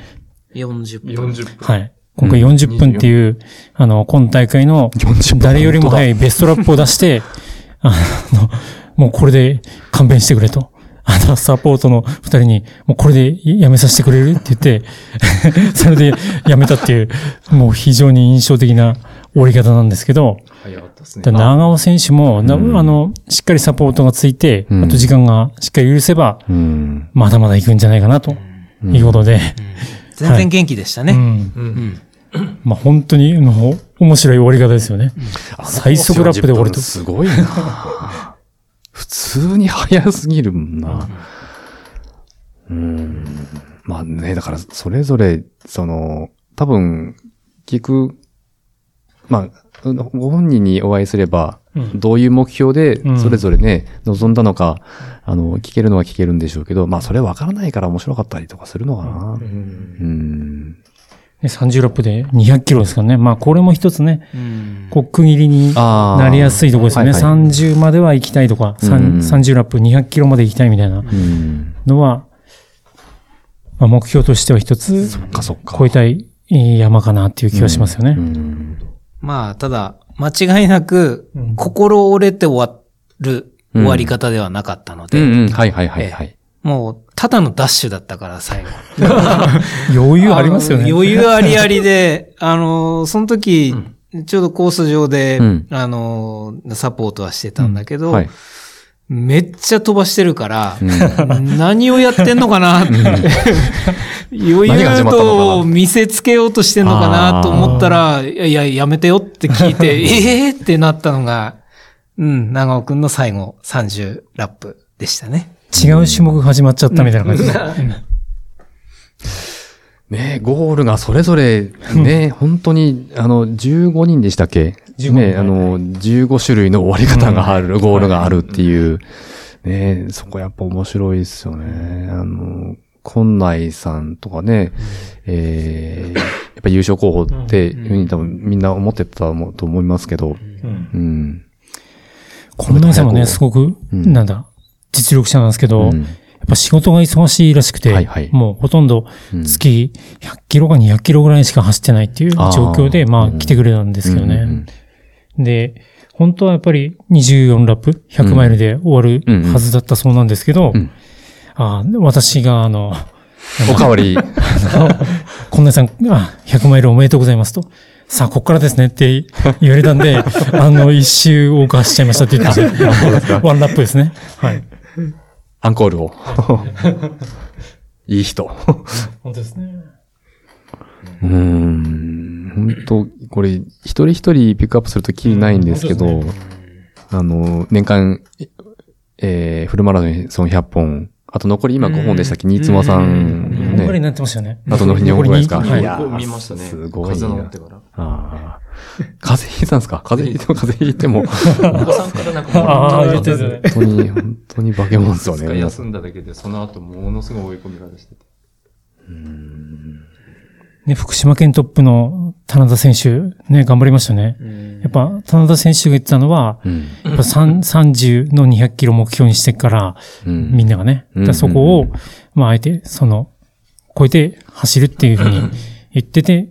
？40分。40分。はい。今回40分っていう、あの、今大会の40分誰よりも早いベストラップを出して、あの、もうこれで勘弁してくれと。あの、サポートの二人に、もうこれでやめさせてくれるって言って、それでやめたっていう、もう非常に印象的な終わり方なんですけど、早かったですね。で長尾選手も、なうんあの、しっかりサポートがついて、うんあと時間がしっかり許せば、うん。まだまだ行くんじゃないかなということで、全然元気でしたね。うん。うん。まあ本当に、もう面白い終わり方ですよね。最速ラップで終わると。すごいな普通に早すぎるもんな。うん。まあね、だからそれぞれ、その、多分、聞く、まあ、ご本人にお会いすれば、うんどういう目標でうん、それぞれね、望んだのか、あの、聞けるのは聞けるんでしょうけど、まあ、それわからないから面白かったりとかするのかな。うんうん。ね30ラップで200キロですからね。まあこれも一つね、うんこう区切りになりやすいところですよね。はいはい30までは行きたいとか、さんうん30ラップ200キロまで行きたいみたいなうん。のは、まあ、目標としては一つそっかそっか。超えたいえー山かなっていう気がしますよね。うん。まあ、ただ、間違いなくうん、心折れて終わる終わり方ではなかったので、うんうん。はいはいはいはい。もう、ただのダッシュだったから、最後。余裕ありますよね。余裕ありありで、あの、その時、ちょうどコース上で、うんあの、サポートはしてたんだけど、はい。めっちゃ飛ばしてるから、うん 何をやってんのかなって。余裕とな見せつけようとしてんのかなと思ったら、いやいや、やめてよって聞いて、ええーってなったのが、うん、長尾くんの最後30ラップでしたね。違う種目が始まっちゃったみたいな感じ。で。ねゴールがそれぞれ、ね、本当に、あの、15人でしたっけ？15ね、人あの、15種類の終わり方がある、ゴールがあるっていう、ね、そこやっぱ面白いですよね。あの、今内さんとかね、えー、やっぱ優勝候補っていうふうに多分みんな思ってたと思いますけど、うん。うん。こん。なさんもね、すごく、うん。なんだ、実力者なんですけど、うんやっぱ仕事が忙しいらしくて、はいはいもうほとんどうん月100キロか200キロぐらいしか走ってないっていう状況で、まうんあ来てくれたんですけどね。うんうんで、本当はやっぱり24ラップ、100マイルで終わるうんうんはずだったそうなんですけど、うんあー私があの、おかわり、こんなさん、あ、100マイルおめでとうございますと。さあ、こっからですねって言われたんで、あの、一周オーバーしちゃいましたって言ってました。ワンラップですね。はい。アンコールを。いい人。本当ですね。うーん。本当これ、一人一人ピックアップするときりないんですけど、うん本あの、年間、えー、フルマラソン100本、あと残り今5本でしたっけ、新妻さん、ね。4割になってましたよね。あとの2本ぐらいですか？はいやー見ましたね。すごい風な。邪治ってから。あー 風邪ひいたんですか？風邪ひいても風邪ひいても、お子さんからなんか。本当に、本当に化け物ですよね。休んだだけで、その後ものすごい追い込み方してて。ね、福島県トップの棚田選手、ね、頑張りましたね。やっぱ、棚田選手が言ってたのは、うん。やっぱ3 30の200キロ目標にしてから、うん。みんながね。うんそこを、まあ、あえて、その、超えて走るっていうふうに言ってて、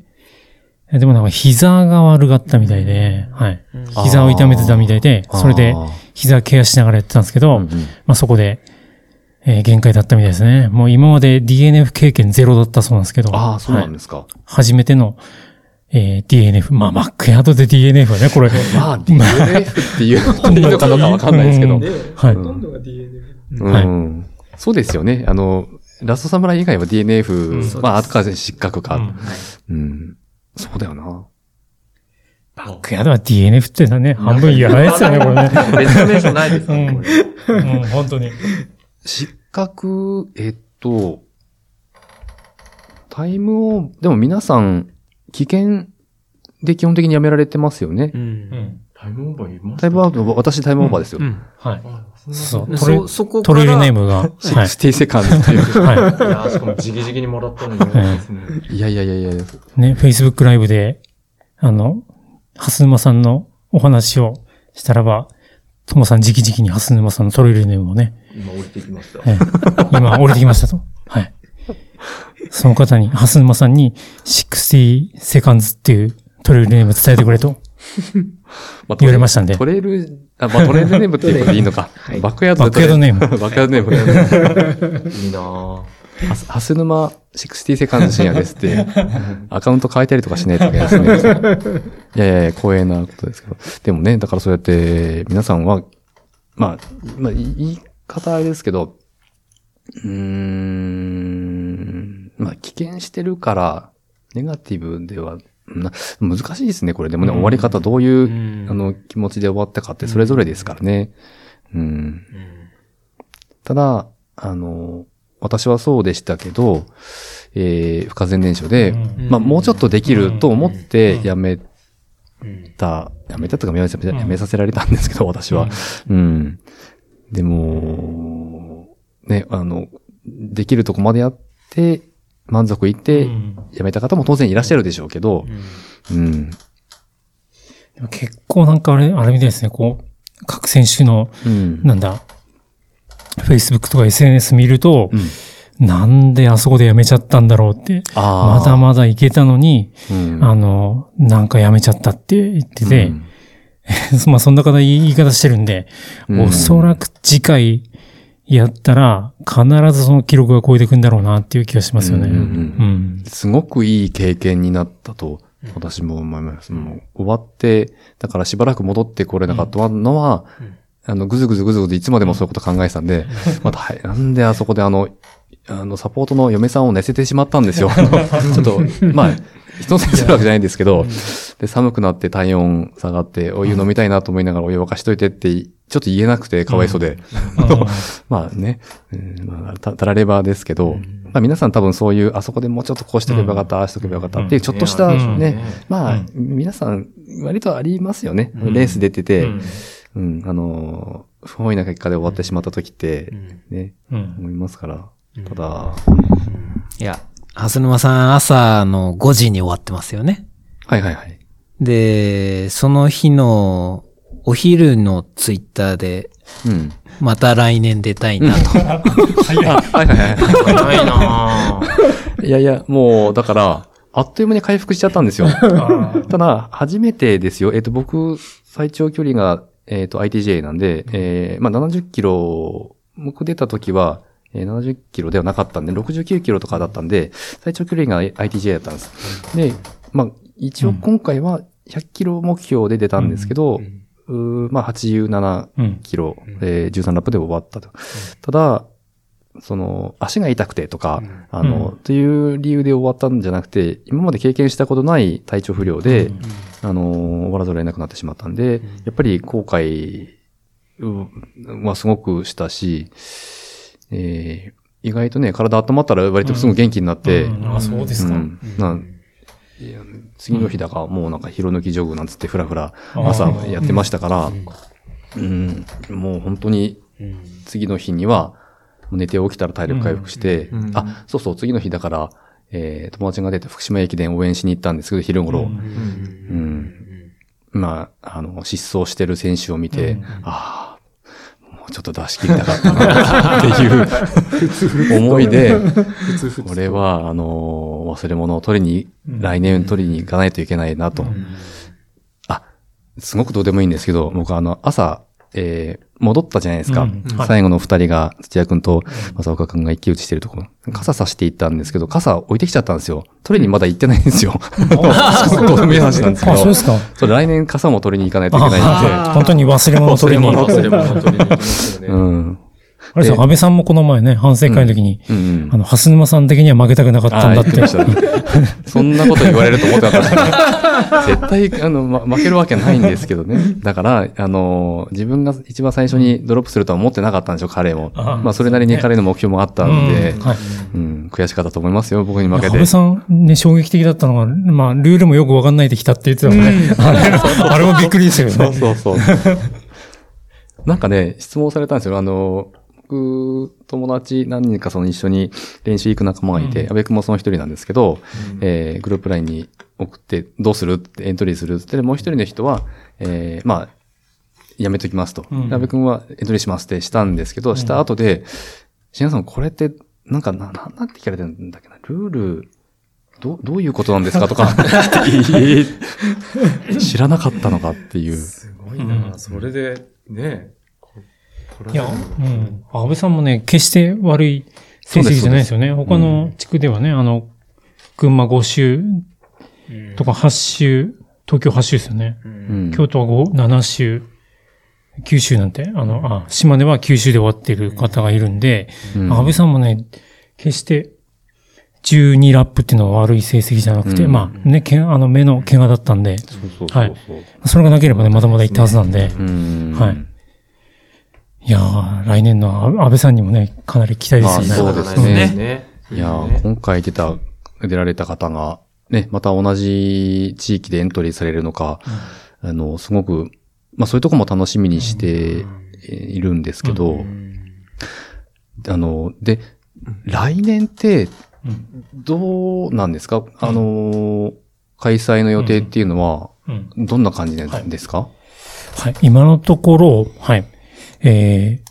でもなんか膝が悪かったみたいで、はい。膝を痛めてたみたいで、それで膝ケアしながらやってたんですけど、うんうんまあそこで、えー限界だったみたいですね。もう今まで DNF 経験ゼロだったそうなんですけど。ああ、そうなんはいですか。初めての、えー DNF。まあ、マックヤードで DNF はね、これ。まあ、DNF っていうのでいいのかどうかわかんないですけどうん。はい。ほとんどが DNA。うん。そうですよね。あの、ラストサムライ以外は DNF、まあ、後から失格か。うん。そうだよな。マックヤードは DNF ってのはね、半分やらないですよね、これね。別の名称ないですね、これ。うん、本当に。失格、えっと、タイムを、でも皆さん、危険で基本的にやめられてますよね。うんうん。タイムオーバーいますタイムオーバー、私タイムオーバーですよ。うんはい。そそう。そ、そこから。トレイルネームが、はい。60セカンドという。はいやーしかも直々にもらったのにですね。いやいやいやいや。い。ね、Facebook ライブで、あの、ハスヌマさんのお話をしたらば、ともさん直々にハスヌマさんのトレイルネームをね、今降りてきました。ええ今降りてきましたと。はい。その方に、ハスヌマさんに、60 seconds っていうトレイルネーム伝えてくれと。まあ言われましたんでトレイル、あ、まあトレイルネームっていうことでいいのか。バックヤードバックヤードネームバックヤードネーム。いいなぁ。ハスハス沼60セカンド深夜ですって、アカウント変えたりとかしないといけないですね。いやいやいや、光栄なことですけど。でもね、だからそうやって、皆さんは、まあ、まあ、言い方あれですけど、うーん、まあ、危険してるから、ネガティブでは、な難しいですね、これ。でもね、終わり方どういう、んあの、気持ちで終わったかってそれぞれですからね。うん。ただ、あの、私はそうでしたけど、えー、不可前燃焼で、うんまあ、もうちょっとできると思ってうんやめた、やめたとかやめやめさせられたんですけど、私は。うん。でも、ね、あの、できるとこまでやって、満足いってうん。やめた方も当然いらっしゃるでしょうけど、うん。でも結構なんかあれ、あれみたいですね、こう、各選手の、うん。なんだ、Facebook とか SNS 見ると、うん。なんであそこでやめちゃったんだろうって、まだまだいけたのに、うん。あの、なんかやめちゃったって言ってて、うん。まあそんな方言い方してるんで、うん。おそらく次回やったら、必ずその記録が超えていくんだろうなっていう気がしますよね。ううんんうんすごくいい経験になったと、私も思います。もう終わって、だからしばらく戻ってこれなかったのは、あの、ぐずぐずぐずぐずいつまでもそういうこと考えてたんで、また、はい、なんであそこであの、あの、サポートの嫁さんを寝せてしまったんですよ。ちょっと、まあ、人のせいするわけじゃないんですけど、で、寒くなって体温下がって、お湯飲みたいなと思いながらお湯沸かしといてって、ちょっと言えなくてかわいそうで。まあね、うん。まあ、たたらればですけど、まあ皆さん多分そういう、あそこでもうちょっとこうしておけばよかった、ああしておけばよかったっていう、ちょっとしたうん。ね、まあ、うん。皆さん割とありますよね。うん。レース出てて、うん。うん、あの、不本意な結果で終わってしまった時って、ね、うん。思いますから。ただ、いや、蓮沼さん朝の5時に終わってますよね。はいはいはい。で、その日のお昼のツイッターで、うん。また来年出たいなと。あ、はいはいはい。ないなぁ。いやいや、もう、だから、あっという間に回復しちゃったんですよ。ただ、初めてですよ。えっ、と、僕、最長距離が、えっ、と、ITJ なんで、えーまあ、70キロ、僕出た時は、えー70キロではなかったんで、69キロとかだったんで、最長距離が ITJ だったんです。で、まあ、一応今回は100キロ目標で出たんですけど、うーまあ、87うん。キロ、えー13ラップで終わったと。ただ、その、足が痛くてとか、あの、うん。という理由で終わったんじゃなくて、今まで経験したことない体調不良で、あの、終わらざるを得なくなってしまったん。で、やっぱり後悔うんはすごくしたし、えー意外とね、体温まったら割とすぐ元気になって、うんあ、そうですか。うん。次の日だか、もうなんか広抜きジョグなんつってふらふらあ朝ー。やってましたから、うん、もう本当に次の日には寝て起きたら体力回復して、うん。あ、そうそう、次の日だから、えー友達が出て福島駅伝応援しに行ったんですけど、昼頃。うん。うん。まあ、あの、失踪してる選手を見て、ああ、もうちょっと出し切りたかったな、っていう 思いで、これは、あの、忘れ物を取りに、来年取りに行かないといけないなと。あ、すごくどうでもいいんですけど、僕あの、朝、えー戻ったじゃないですか。うんはい最後の二人が、土屋くんと正岡くんが一騎打ちしてるところ。傘さしていったんですけど、傘置いてきちゃったんですよ。取りにまだ行ってないんですよ。どうでもいい話なんですけあ、ど。そうですか。そう来年傘も取りに行かないといけないんで。あ本当に忘れ物を取りに。忘れ忘れ物取りに。うん。あれですよ、安倍さんもこの前ね、反省会の時に、うんうんあの、蓮沼さん的には負けたくなかったんだって。あー言ってましたね そんなこと言われると思ってなかった。絶対、あの、ま、負けるわけないんですけどね。だから、あの、自分が一番最初にドロップするとは思ってなかったんでしょ、彼も。あーまあ、それなりに彼の目標もあったんで、うんはい。うん、悔しかったと思いますよ、僕に負けて安倍。さんね、衝撃的だったのが、まあ、ルールもよくわかんないできたって言ってたもんね。あれ、あれもびっくりですよね。そうそう。なんかね、質問されたんですよ。あの、僕、友達何人かその一緒に練習行く仲間がいて、うん。安倍くんもその一人なんですけど、えーグループラインに送って、どうする？ってエントリーするって、でもう一人の人は、えーまあ、やめときますと。うん。で安倍くんはエントリーしますってしたんですけど、した後で、しなさんこれって、なんかな、なんなんて聞かれてるんだっけな、ルール、どう、どういうことなんですか？とか、え ー 知らなかったのかっていう。すごいな、それで、ね、こいや、うん。安倍さんもね、決して悪い成績じゃないですよね。他の地区ではね、あの、群馬5周とか8周、東京8周ですよね。うん。京都は5、7周、9周なんて、あの、あ、島根は9周で終わってる方がいるんで、うん。安倍さんもね、決して12ラップっていうのは悪い成績じゃなくて、うん。まあね、けんあの目の怪我だったんで、そうそれがなければね、まだまだいったはずなんで、うん。はいいやー、来年の安倍さんにもね、かなり期待ですよね。まあそうですね。ね。いやー、今回出た、出られた方が、ね、また同じ地域でエントリーされるのか、あの、すごく、まあそういうとこも楽しみにしているんですけど、あの、で、来年って、どうなんですか？あの、開催の予定っていうのは、うん。どんな感じなんですか、はい。今のところ、はい。えー、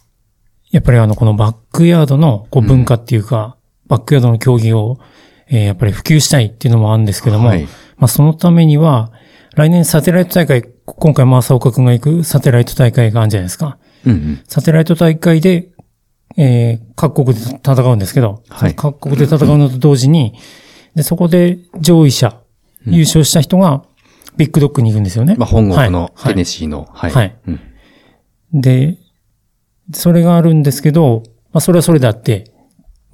やっぱりあの、このバックヤードのこう文化っていうか、バックヤードの競技を、えーやっぱり普及したいっていうのもあるんですけども、はいまあそのためには、来年サテライト大会、今回正岡くんが行くサテライト大会があるんじゃないですか。うんうん。サテライト大会で、えー各国で戦うんですけど、はい各国で戦うのと同時に、で、そこで上位者、優勝した人がビッグドッグに行くんですよね。まあ本国のはいテネシーの、はい。はいうんで、それがあるんですけど、まあそれはそれであって、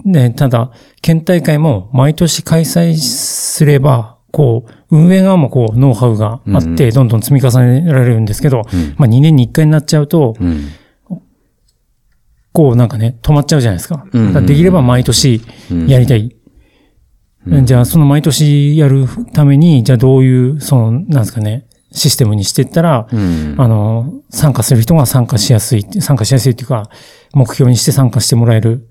ね、ただ、県大会も毎年開催すれば、こう、運営側もこう、ノウハウがあって、どんどん積み重ねられるんですけど、うんまあ2年に1回になっちゃうと、うん。こうなんかね、止まっちゃうじゃないですか。うんだからできれば毎年うんやりたい。じゃあ、その毎年やるために、じゃあどういう、その、なんですかね、システムにしていったら、うん。あの、参加する人が参加しやすい、参加しやすいっていうか、目標にして参加してもらえる、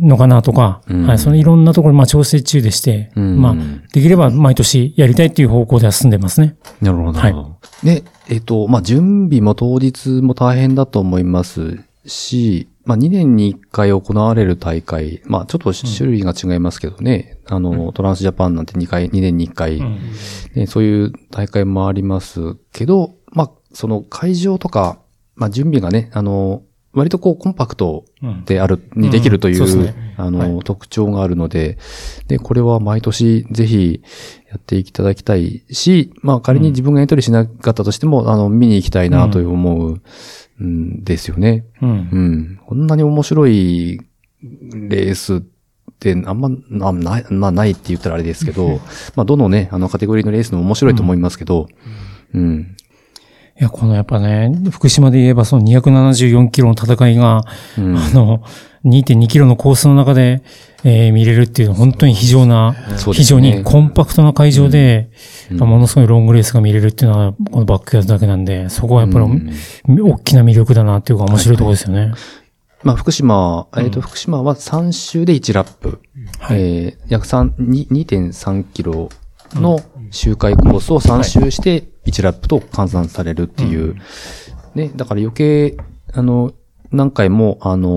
のかなとか、うんはい、そのいろんなところ、まあ調整中でして、うんまあ、できれば毎年やりたいっていう方向では進んでますね。なるほど。はいで、えっ、と、まあ、準備も当日も大変だと思いますし、まあ、2年に1回行われる大会、まあ、ちょっと種類が違いますけどね、あの、トランスジャパンなんて2回、2年に1回、ね、そういう大会もありますけど、まあ、その会場とか、まあ、準備がね、あの、割とこうコンパクトうん。である、にできるという、うん。そうね。あの、はい。特徴があるので、で、これは毎年ぜひやっていただきたいし、まあ仮に自分がエントリーしなかったとしても、あの、見に行きたいなという思う、んですよね。うん。うん。こんなに面白いレースってあんま、なない、まあないって言ったらあれですけど、まあどのね、あのカテゴリーのレースの面白いと思いますけど、うん。いや、このやっぱね、福島で言えばその274キロの戦いが、うんあの、2.2キロのコースの中で、えー見れるっていうのは本当に非常な、そうで非常にコンパクトな会場で、うん。やっぱものすごいロングレースが見れるっていうのは、このバックヤードだけなんで、そこはやっぱり、うん。大きな魅力だなっていうか面白いところですよね。まあ、福島、えっ、と、福島は3周で1ラップ。えー約3 2 2.3キロの周回コースを3周して1ラップと換算されるっていう。ね、だから余計、あの、何回も、あの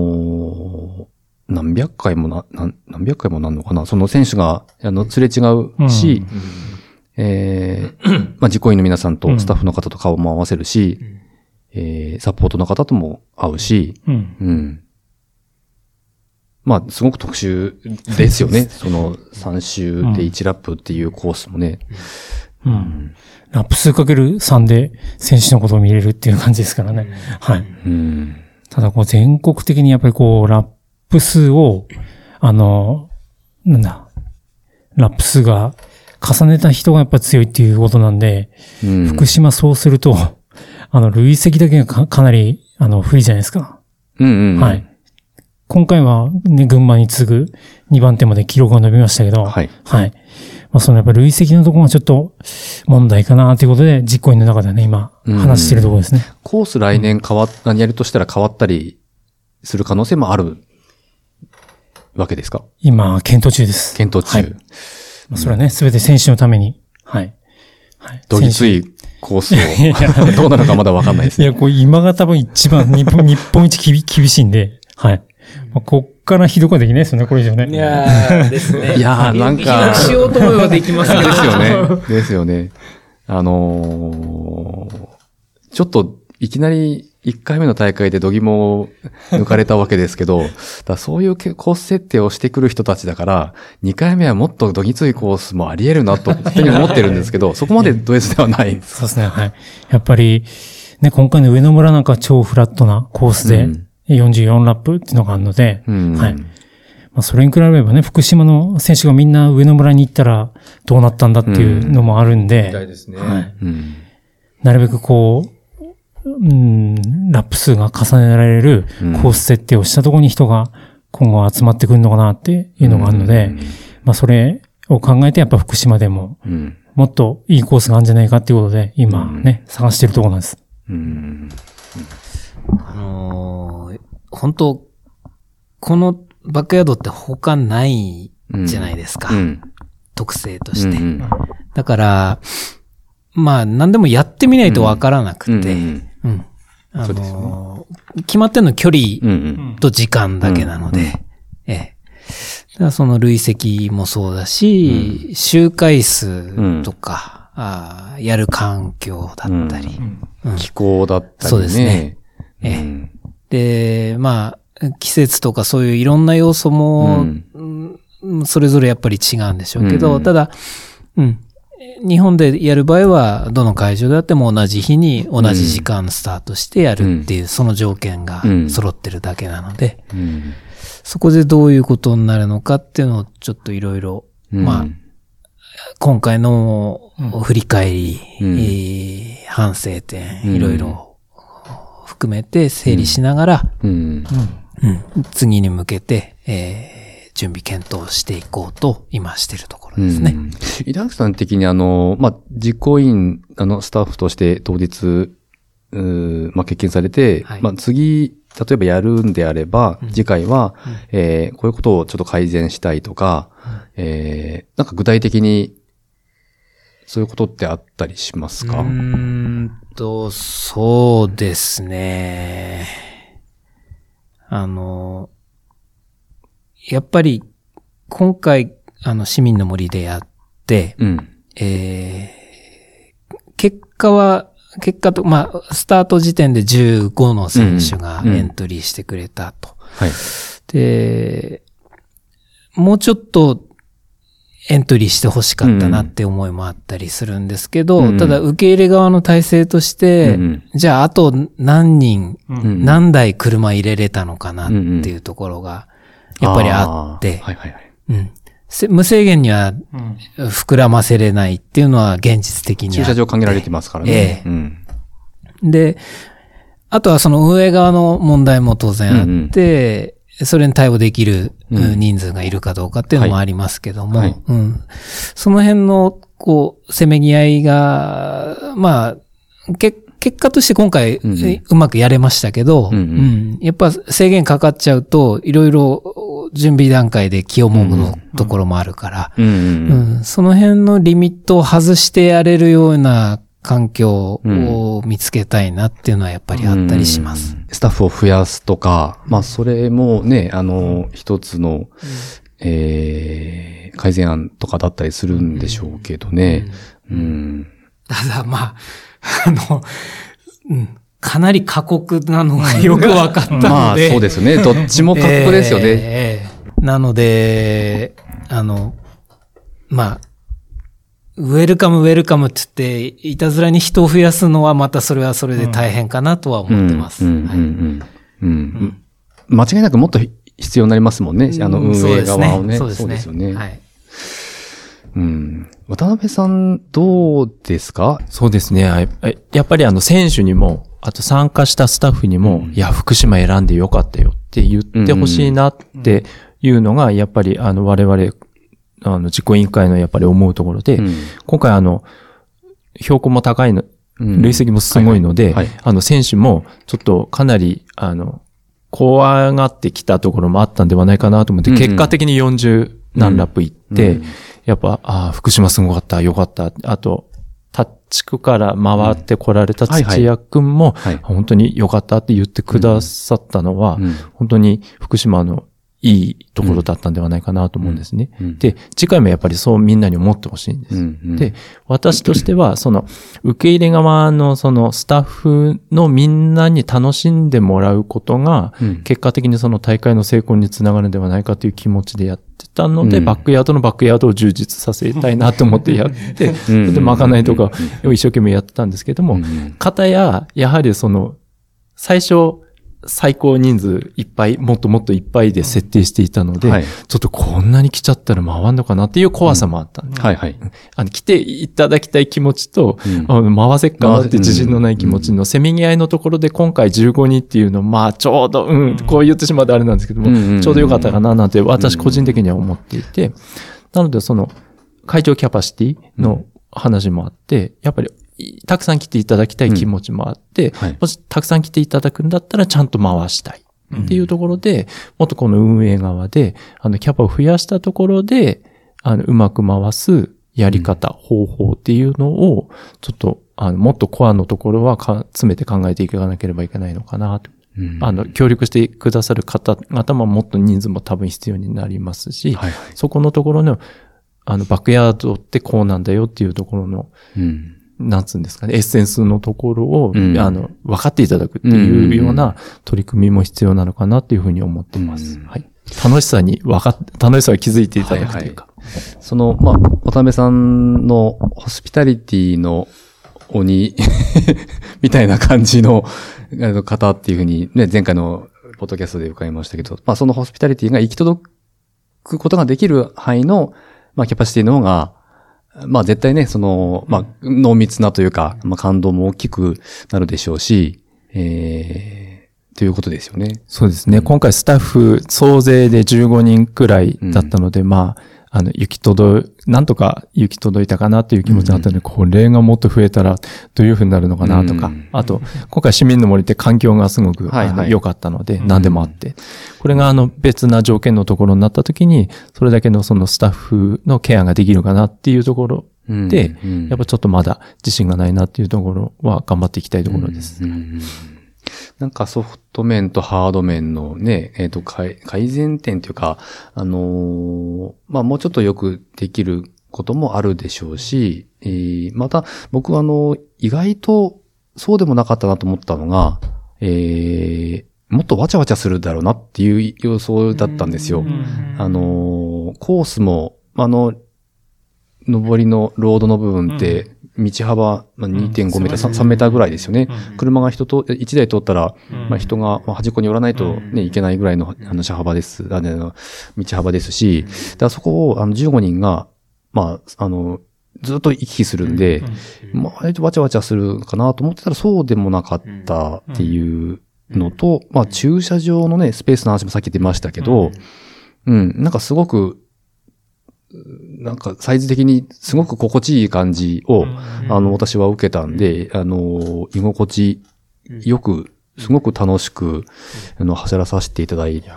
ー何百回もな、何何百回もなんのかな？その選手が、あの、すれ違うし、えー まあ、実行委員の皆さんとスタッフの方と顔も合わせるし、えーサポートの方とも会うし、うん。うん。まあ、すごく特殊ですよね。その3週で1ラップっていうコースもね。うん。ラップ数かける3で選手のことを見れるっていう感じですからね。はい。うん。ただこう全国的にやっぱりこう、ラップ数を、あの、なんだ、ラップ数が重ねた人がやっぱ強いっていうことなんで、うん福島そうすると、あの、累積だけがかかなり、あの、不利じゃないですか。うんうんうん。はい。今回はね、群馬に次ぐ2番手まで記録が伸びましたけど、はい。はい。まあ、そのやっぱ累積のところがちょっと問題かなということで、実行委員の中ではね、今、うん話してるところですね。コース来年変わっ、何やるとしたら変わったりする可能性もあるわけですか？今、検討中です。検討中。はいまあそれはね、すべて選手のために。はい。はい。どぎつ選いコースを、どうなのかまだわかんないです手。いね。や、こう今が多分一番日本、日本一厳厳しいんで、はい。まあ、こっからひどくはできないですよね、これ以上ね。いやーですね。いやーなんかひどくしようと思えばできますけど。ですよね。ですよね。あのーちょっと、いきなり1回目の大会で度肝を抜かれたわけですけど、だそういうけコース設定をしてくる人たちだから、2回目はもっとどぎついコースもあり得るなと、勝手に思ってるんですけど、そこまでド S ではないです。そうですね、はい。やっぱり、ね、今回の上野村なんか超フラットなコースでうん44ラップっていうのがあるので、うん。はい。まあ、それに比べればね、福島の選手がみんな上野村に行ったらどうなったんだっていうのもあるんで、みたいですね。はい。うん。なるべくこう、うん、ラップ数が重ねられるうん。コース設定をしたところに人が今後集まってくるのかなっていうのがあるので、まあそれを考えてやっぱ福島でもうん。もっといいコースがあるんじゃないかっていうことで今ね、探してるところなんです。うんあのー本当このバックヤードって他ないじゃないですか。うん。特性として。うんだから、まあ何でもやってみないとわからなくて、決まってんの距離うんうん。と時間だけなので、うんええ。だからその累積もそうだし、周回数とか、あーやる環境だったり、うん。気候だったりね。そうですねええ。うん。で、まあ、季節とかそういういろんな要素も、うん。うんそれぞれやっぱり違うんでしょうけど、うん。ただ、うん。日本でやる場合は、どの会場であっても同じ日に同じ時間スタートしてやるっていう、その条件がうん。揃ってるだけなので、うん。そこでどういうことになるのかっていうのをちょっといろいろ、まあ、今回の振り返り、うん。えー反省点、うんいろいろ含めて整理しながら、うん。うん。次に向けて、えー準備検討していこうと今してるところですね。うん。稲垣さん的にあの、まあ、実行委員、あの、スタッフとして当日、うーまあ、経験されて、はい。まあ、次、例えばやるんであれば、次回は、えーこういうことをちょっと改善したいとか、えーなんか具体的に、そういうことってあったりしますか？うーんと、そうですね。あの、やっぱり、今回、あの、市民の森でやって、うん。えー結果は、結果と、まあ、スタート時点で15の選手がうんうんエントリーしてくれたと。はい。で、もうちょっとエントリーして欲しかったなって思いもあったりするんですけど、うん。ただ受け入れ側の体制として、うんじゃああと何人、うん。何台車入れれたのかなっていうところが、やっぱりあって、ーはいはいはい。うん。せ無制限には膨らませれないっていうのは現実的に駐車場限られてますからね。ええ。うん。で、あとはその運営側の問題も当然あって、それに対応できる人数がいるかどうかっていうのもありますけども、はい。うん、その辺の、こう、せめぎ合いが、まあ、け結果として今回、うまくやれましたけど、うんうん。やっぱ制限かかっちゃうと、いろいろ準備段階で気をもむところもあるから、その辺のリミットを外してやれるような環境を見つけたいなっていうのはやっぱりあったりします。スタッフを増やすとか、まあそれもね、あの、一つの、えー、改善案とかだったりするんでしょうけどね。うん。ただまあ、あの、うん、かなり過酷なのがよく分かったので。まあ、そうですよね。どっちも過酷ですよね。ええなので、あの、まあ、ウェルカムウェルカムって言って、いたずらに人を増やすのはまたそれはそれで大変かなとは思ってます。うんうんはいうんうん間違いなくもっと必要になりますもんね。あの、運営側をね。そうですね。そうですよね。はい。うん。渡辺さん、どうですか？そうですね。あややっぱりあの選手にも、あと参加したスタッフにも、いや、福島選んでよかったよって言ってほしいなっていうのが、やっぱりあの我々、あの実行委員会のやっぱり思うところで、うん。今回あの、標高も高いの、うん。累積もすごいので、はいはい。はいあの選手もちょっとかなり、あの、怖がってきたところもあったんではないかなと思って、うんうん。結果的に40何ラップ行って、うん。やっぱ、ああ、福島すごかった、よかった。あと、タッチ区から回ってこられた土屋くんも、はい。本当によかったって言ってくださったのは、うん。本当に福島のいいところだったんではないかなと思うんですね。うん。で、次回もやっぱりそうみんなに思ってほしいんです。うんうん。で、私としては、その、受け入れ側のそのスタッフのみんなに楽しんでもらうことが、うん。結果的にその大会の成功につながるんではないかという気持ちでやってたので、うん。バックヤードのバックヤードを充実させたいなと思ってやって、でまかないとかを一生懸命やってたんですけども、うん。かたや、やはりその、最初、最高人数いっぱい、もっともっといっぱいで設定していたので、はい。ちょっとこんなに来ちゃったら回んのかなっていう怖さもあったんで、はいはい。あの、来ていただきたい気持ちと、うん。回せっかなって自信のない気持ちのせめぎ合いのところで今回15人っていうの、まあちょうど、うん、こう言ってしまうとあれなんですけども、うんうんうんちょうどよかったかななんて私個人的には思っていて、なのでその会場キャパシティの話もあって、やっぱりいたくさん来ていただきたい気持ちもあって、はいもしたくさん来ていただくんだったらちゃんと回したい。っていうところで、もっとこの運営側で、あの、キャパを増やしたところで、あの、うまく回すやり方、方法っていうのを、ちょっと、あの、もっとコアのところはか詰めて考えていかなければいけないのかなと。うんあの、協力してくださる方々ももっと人数も多分必要になりますし、はいはい。そこのところの、あの、バックヤードってこうなんだよっていうところの、うんなんつうんですかね、エッセンスのところを、うんあの、分かっていただくっていうような取り組みも必要なのかなっていうふうに思っています。うんはい。楽しさに分かっ、楽しさを気づいていただくというか。その、まあ、渡辺さんのホスピタリティの鬼 みたいな感じの方っていうふうにね、前回のポッドキャストで伺いましたけど、まあ、そのホスピタリティが行き届くことができる範囲の、まあ、キャパシティの方が、まあ、絶対ね、その、まあ、濃密なというか、まあ、感動も大きくなるでしょうし、えー、ということですよね。そうですね。今回スタッフ総勢で15人くらいだったので、まあ、あの、行き届い、なんとか行き届いたかなっていう気持ちがあったので、これがもっと増えたらどういうふうになるのかなとか、うん。あと、今回市民の森って環境がすごく良かったので、何でもあって、これがあの別な条件のところになった時に、それだけのそのスタッフのケアができるかなっていうところうん。で、うん。やっぱちょっとまだ自信がないなっていうところは頑張っていきたいところです。うんうんうんなんかソフト面とハード面のね、えっ、と改、改善点というか、あのーまあ、もうちょっとよくできることもあるでしょうし、えーまた、僕はあの、意外とそうでもなかったなと思ったのが、えーもっとわちゃわちゃするだろうなっていう予想だったんですよ。あのーコースも、あの、上りのロードの部分って、道幅まあ2.5メーター、3, 3メーターぐらいですよね。車が人と、1台通ったら、まあ、人がまあ端っこに寄らないとね、いけないぐらいのあの車幅です、あの、道幅ですし、だからそこをあの15人が、まあ、あの、ずっと行き来するんで、まあ、割とわちゃわちゃするかなと思ってたらそうでもなかったっていうのと、まあ、駐車場のね、スペースの話もさっき出ましたけど、うん、なんかすごく、なんかサイズ的にすごく心地いい感じを、あの、私は受けたんで、あの、居心地よく、すごく楽しく、あの、走らさせていただいて、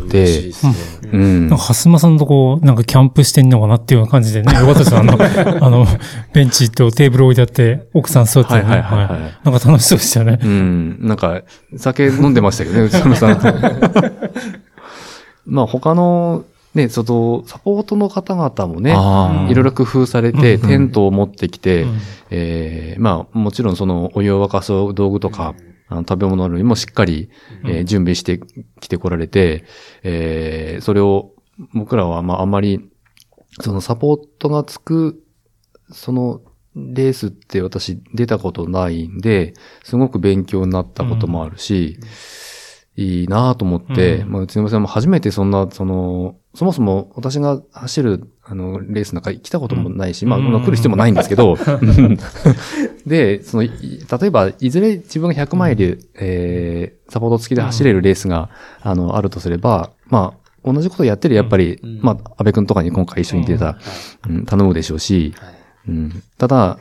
嬉しいで。うんなんか、。はすまさんとこう、なんかキャンプしてんのかなっていうような感じでね、よかったですよ。あの、あの、ベンチとテーブル置いてあって、奥さん座ってね、はいはいはいはいなんか楽しそうでしたよね。うん。なんか、酒飲んでましたけどね、内村さん。まあ、他の、ね、その、サポートの方々もね、あいろいろ工夫されて、うん。テントを持ってきて、うん。えーまあ、もちろんその、お湯を沸かす道具とか、あの食べ物類もしっかり、えー準備してきてこられて、えーそれを僕らはまああんまり、そのサポートがつく、そのレースって私出たことないんで、すごく勉強になったこともあるし、いいなと思って、うん。まあ、内山さんも初めてそんな、その、そもそも私が走る、あの、レースなんか来たこともないし、まあ、うん。まあ来る必要もないんですけど、で、その、い例えば、いずれ自分が100マイル、えー、サポート付きで走れるレースが、あの、あるとすれば、まあ、同じことやってるやっぱり、うん。まあ、安倍くんとかに今回一緒に出た、うん、頼むでしょうし、はい。うん、ただ、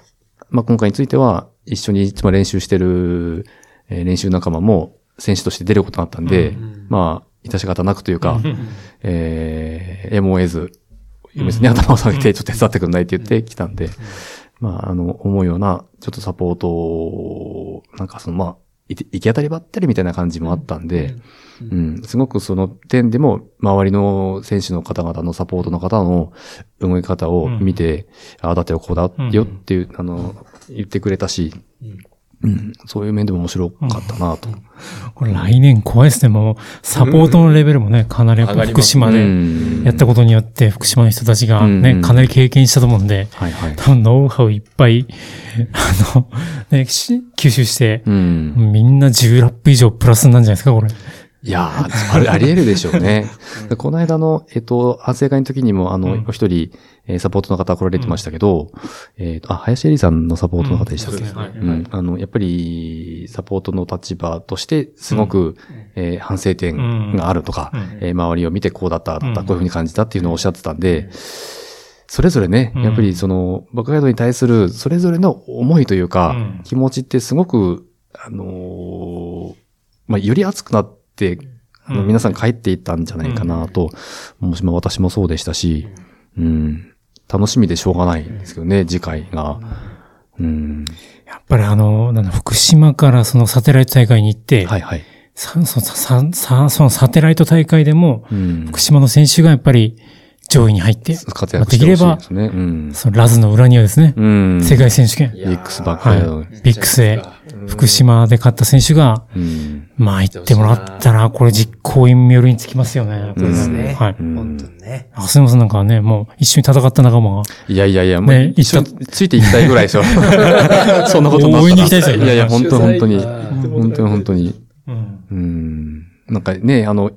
まあ、今回については、一緒にいつも練習してる、えー練習仲間も選手として出ることになったんで、ん。まあ、致し方なくというか、えー、やむを得ず、別に頭を下げてちょっと手伝ってくんないって言ってきたんで、まあ、あの、思うような、ちょっとサポートを、なんかその、まあ、い行き当たりばったりみたいな感じもあったんで、うん、すごくその点でも、周りの選手の方々のサポートの方の動き方を見て、ああ、だってこうだよっていう、あの、言ってくれたし、うん、そういう面でも面白かったなと。これ来年怖いですね。もう、サポートのレベルもね、かなり福島うでんやったことによって、福島の人たちがね、うんかなり経験したと思うんで、はいはい。多分ノウハウいっぱい、あの、ね、し吸収して、うん。みんな10ラップ以上プラスなんじゃないですか、これ。いやーあり、あり得るでしょうね。この間の、えっと、反省会の時にも、あの、うん。お一人、えーサポートの方来られてましたけど、えっと、あ、林恵里さんのサポートの方でしたっけ、うん。ねうん。あの、やっぱり、サポートの立場として、すごく、えー反省点があるとか、うん。えー周りを見てこうだった、こういうふうに感じたっていうのをおっしゃってたんで、それぞれね、うん。やっぱりその、バックガイドに対する、それぞれの思いというか、うん。気持ちってすごく、あのーまあ、より熱くなって、あのうん皆さん帰っていったんじゃないかなと、もしも私もそうでしたし、うん、楽しみでしょうがないんですけどね、次回が。うん、やっぱりあの、なんだ、福島からそのサテライト大会に行って、はいはい。さそささそのサテライト大会でも、うん、福島の選手がやっぱり上位に入って、活躍ですね。うん。そのラズの裏にはですね、うん。世界選手権、ビックスバックはガイド。い、ビックスで福島で勝った選手が、うん。まあ行ってもらったら、これ実行委員身寄りにつきますよね。そうですね。はい。うん本当にね。あ、すみません、なんかね、もう一緒に戦った仲間が、いやいやいや、もうね一緒についていきたいぐらいですよ。そんなことになったら応援に行きたいですよねいやいや、本当本当に。本当に本当に。うん。うん。なんかね、あの、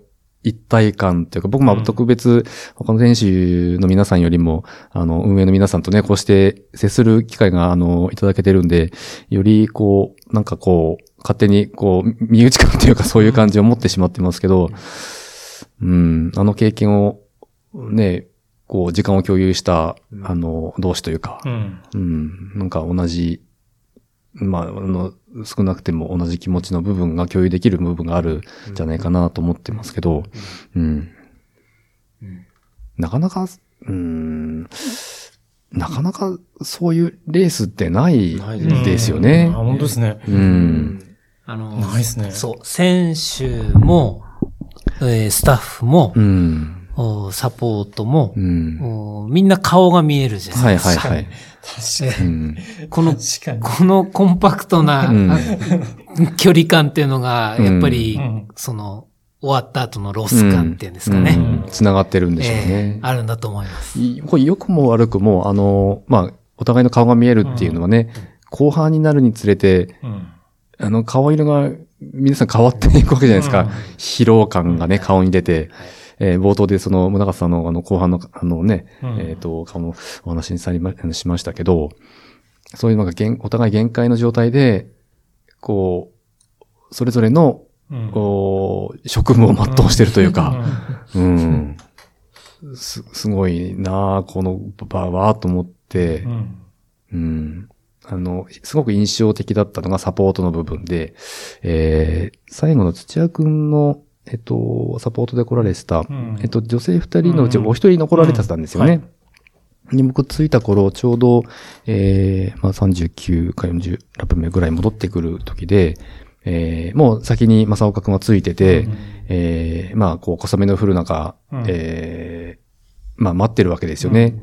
一体感というか、僕もうん。特別、他の選手の皆さんよりも、あの、運営の皆さんとね、こうして接する機会が、あの、いただけてるんで、より、こう、なんかこう、勝手に、こう、身内感というか、そういう感じを持ってしまってますけど、うん、あの経験を、ね、こう、時間を共有した、あの、同士というか、うん。うん、なんか同じ、まあ、あの、少なくても同じ気持ちの部分が共有できる部分があるんじゃないかなと思ってますけど、うん。なかなか、うん、なかなかそういうレースってないですねですよねあ、。本当ですね。うん。あの、ないですね。そう、選手も、えースタッフもう、ん。おサポートもう、ん。おみんな顔が見えるじゃなはいいですか。はいはい。確かうん。この。このコンパクトな、うんあ距離感っていうのが、やっぱり、うんその、終わった後のロス感っていうんですかね。うんつながってるんでしょうえねえ。あるんだと思います。いこれ良くも悪くも、あの、まあ、お互いの顔が見えるっていうのはね、後半になるにつれて、うん。あの、顔色が皆さん変わっていくわけじゃないですか。うん疲労感がね、顔に出て、えー冒頭でその、宗像さんのあの、後半の、あのね、うんえっ、と、顔のお話にさりま、しましたけど、そういうのが限お互い限界の状態で、こう、それぞれの、うんこう、職務を全うしてるというか、うん。す、すごいなあこの場は、と思ってう、ん。うん。あの、すごく印象的だったのがサポートの部分で、えー、最後の土屋くんの、えっと、サポートで来られてた、ん。えっと、女性二人のうちうん。お一人残られてたんですよね。うん。に僕着いた頃、ちょうど、えー、まあ39か40ラップ目ぐらい戻ってくる時で、えー、もう先に正岡くんはついてて、うんえー、まあ、こう、小雨の降る中、うん。えー、まあ、待ってるわけですよね。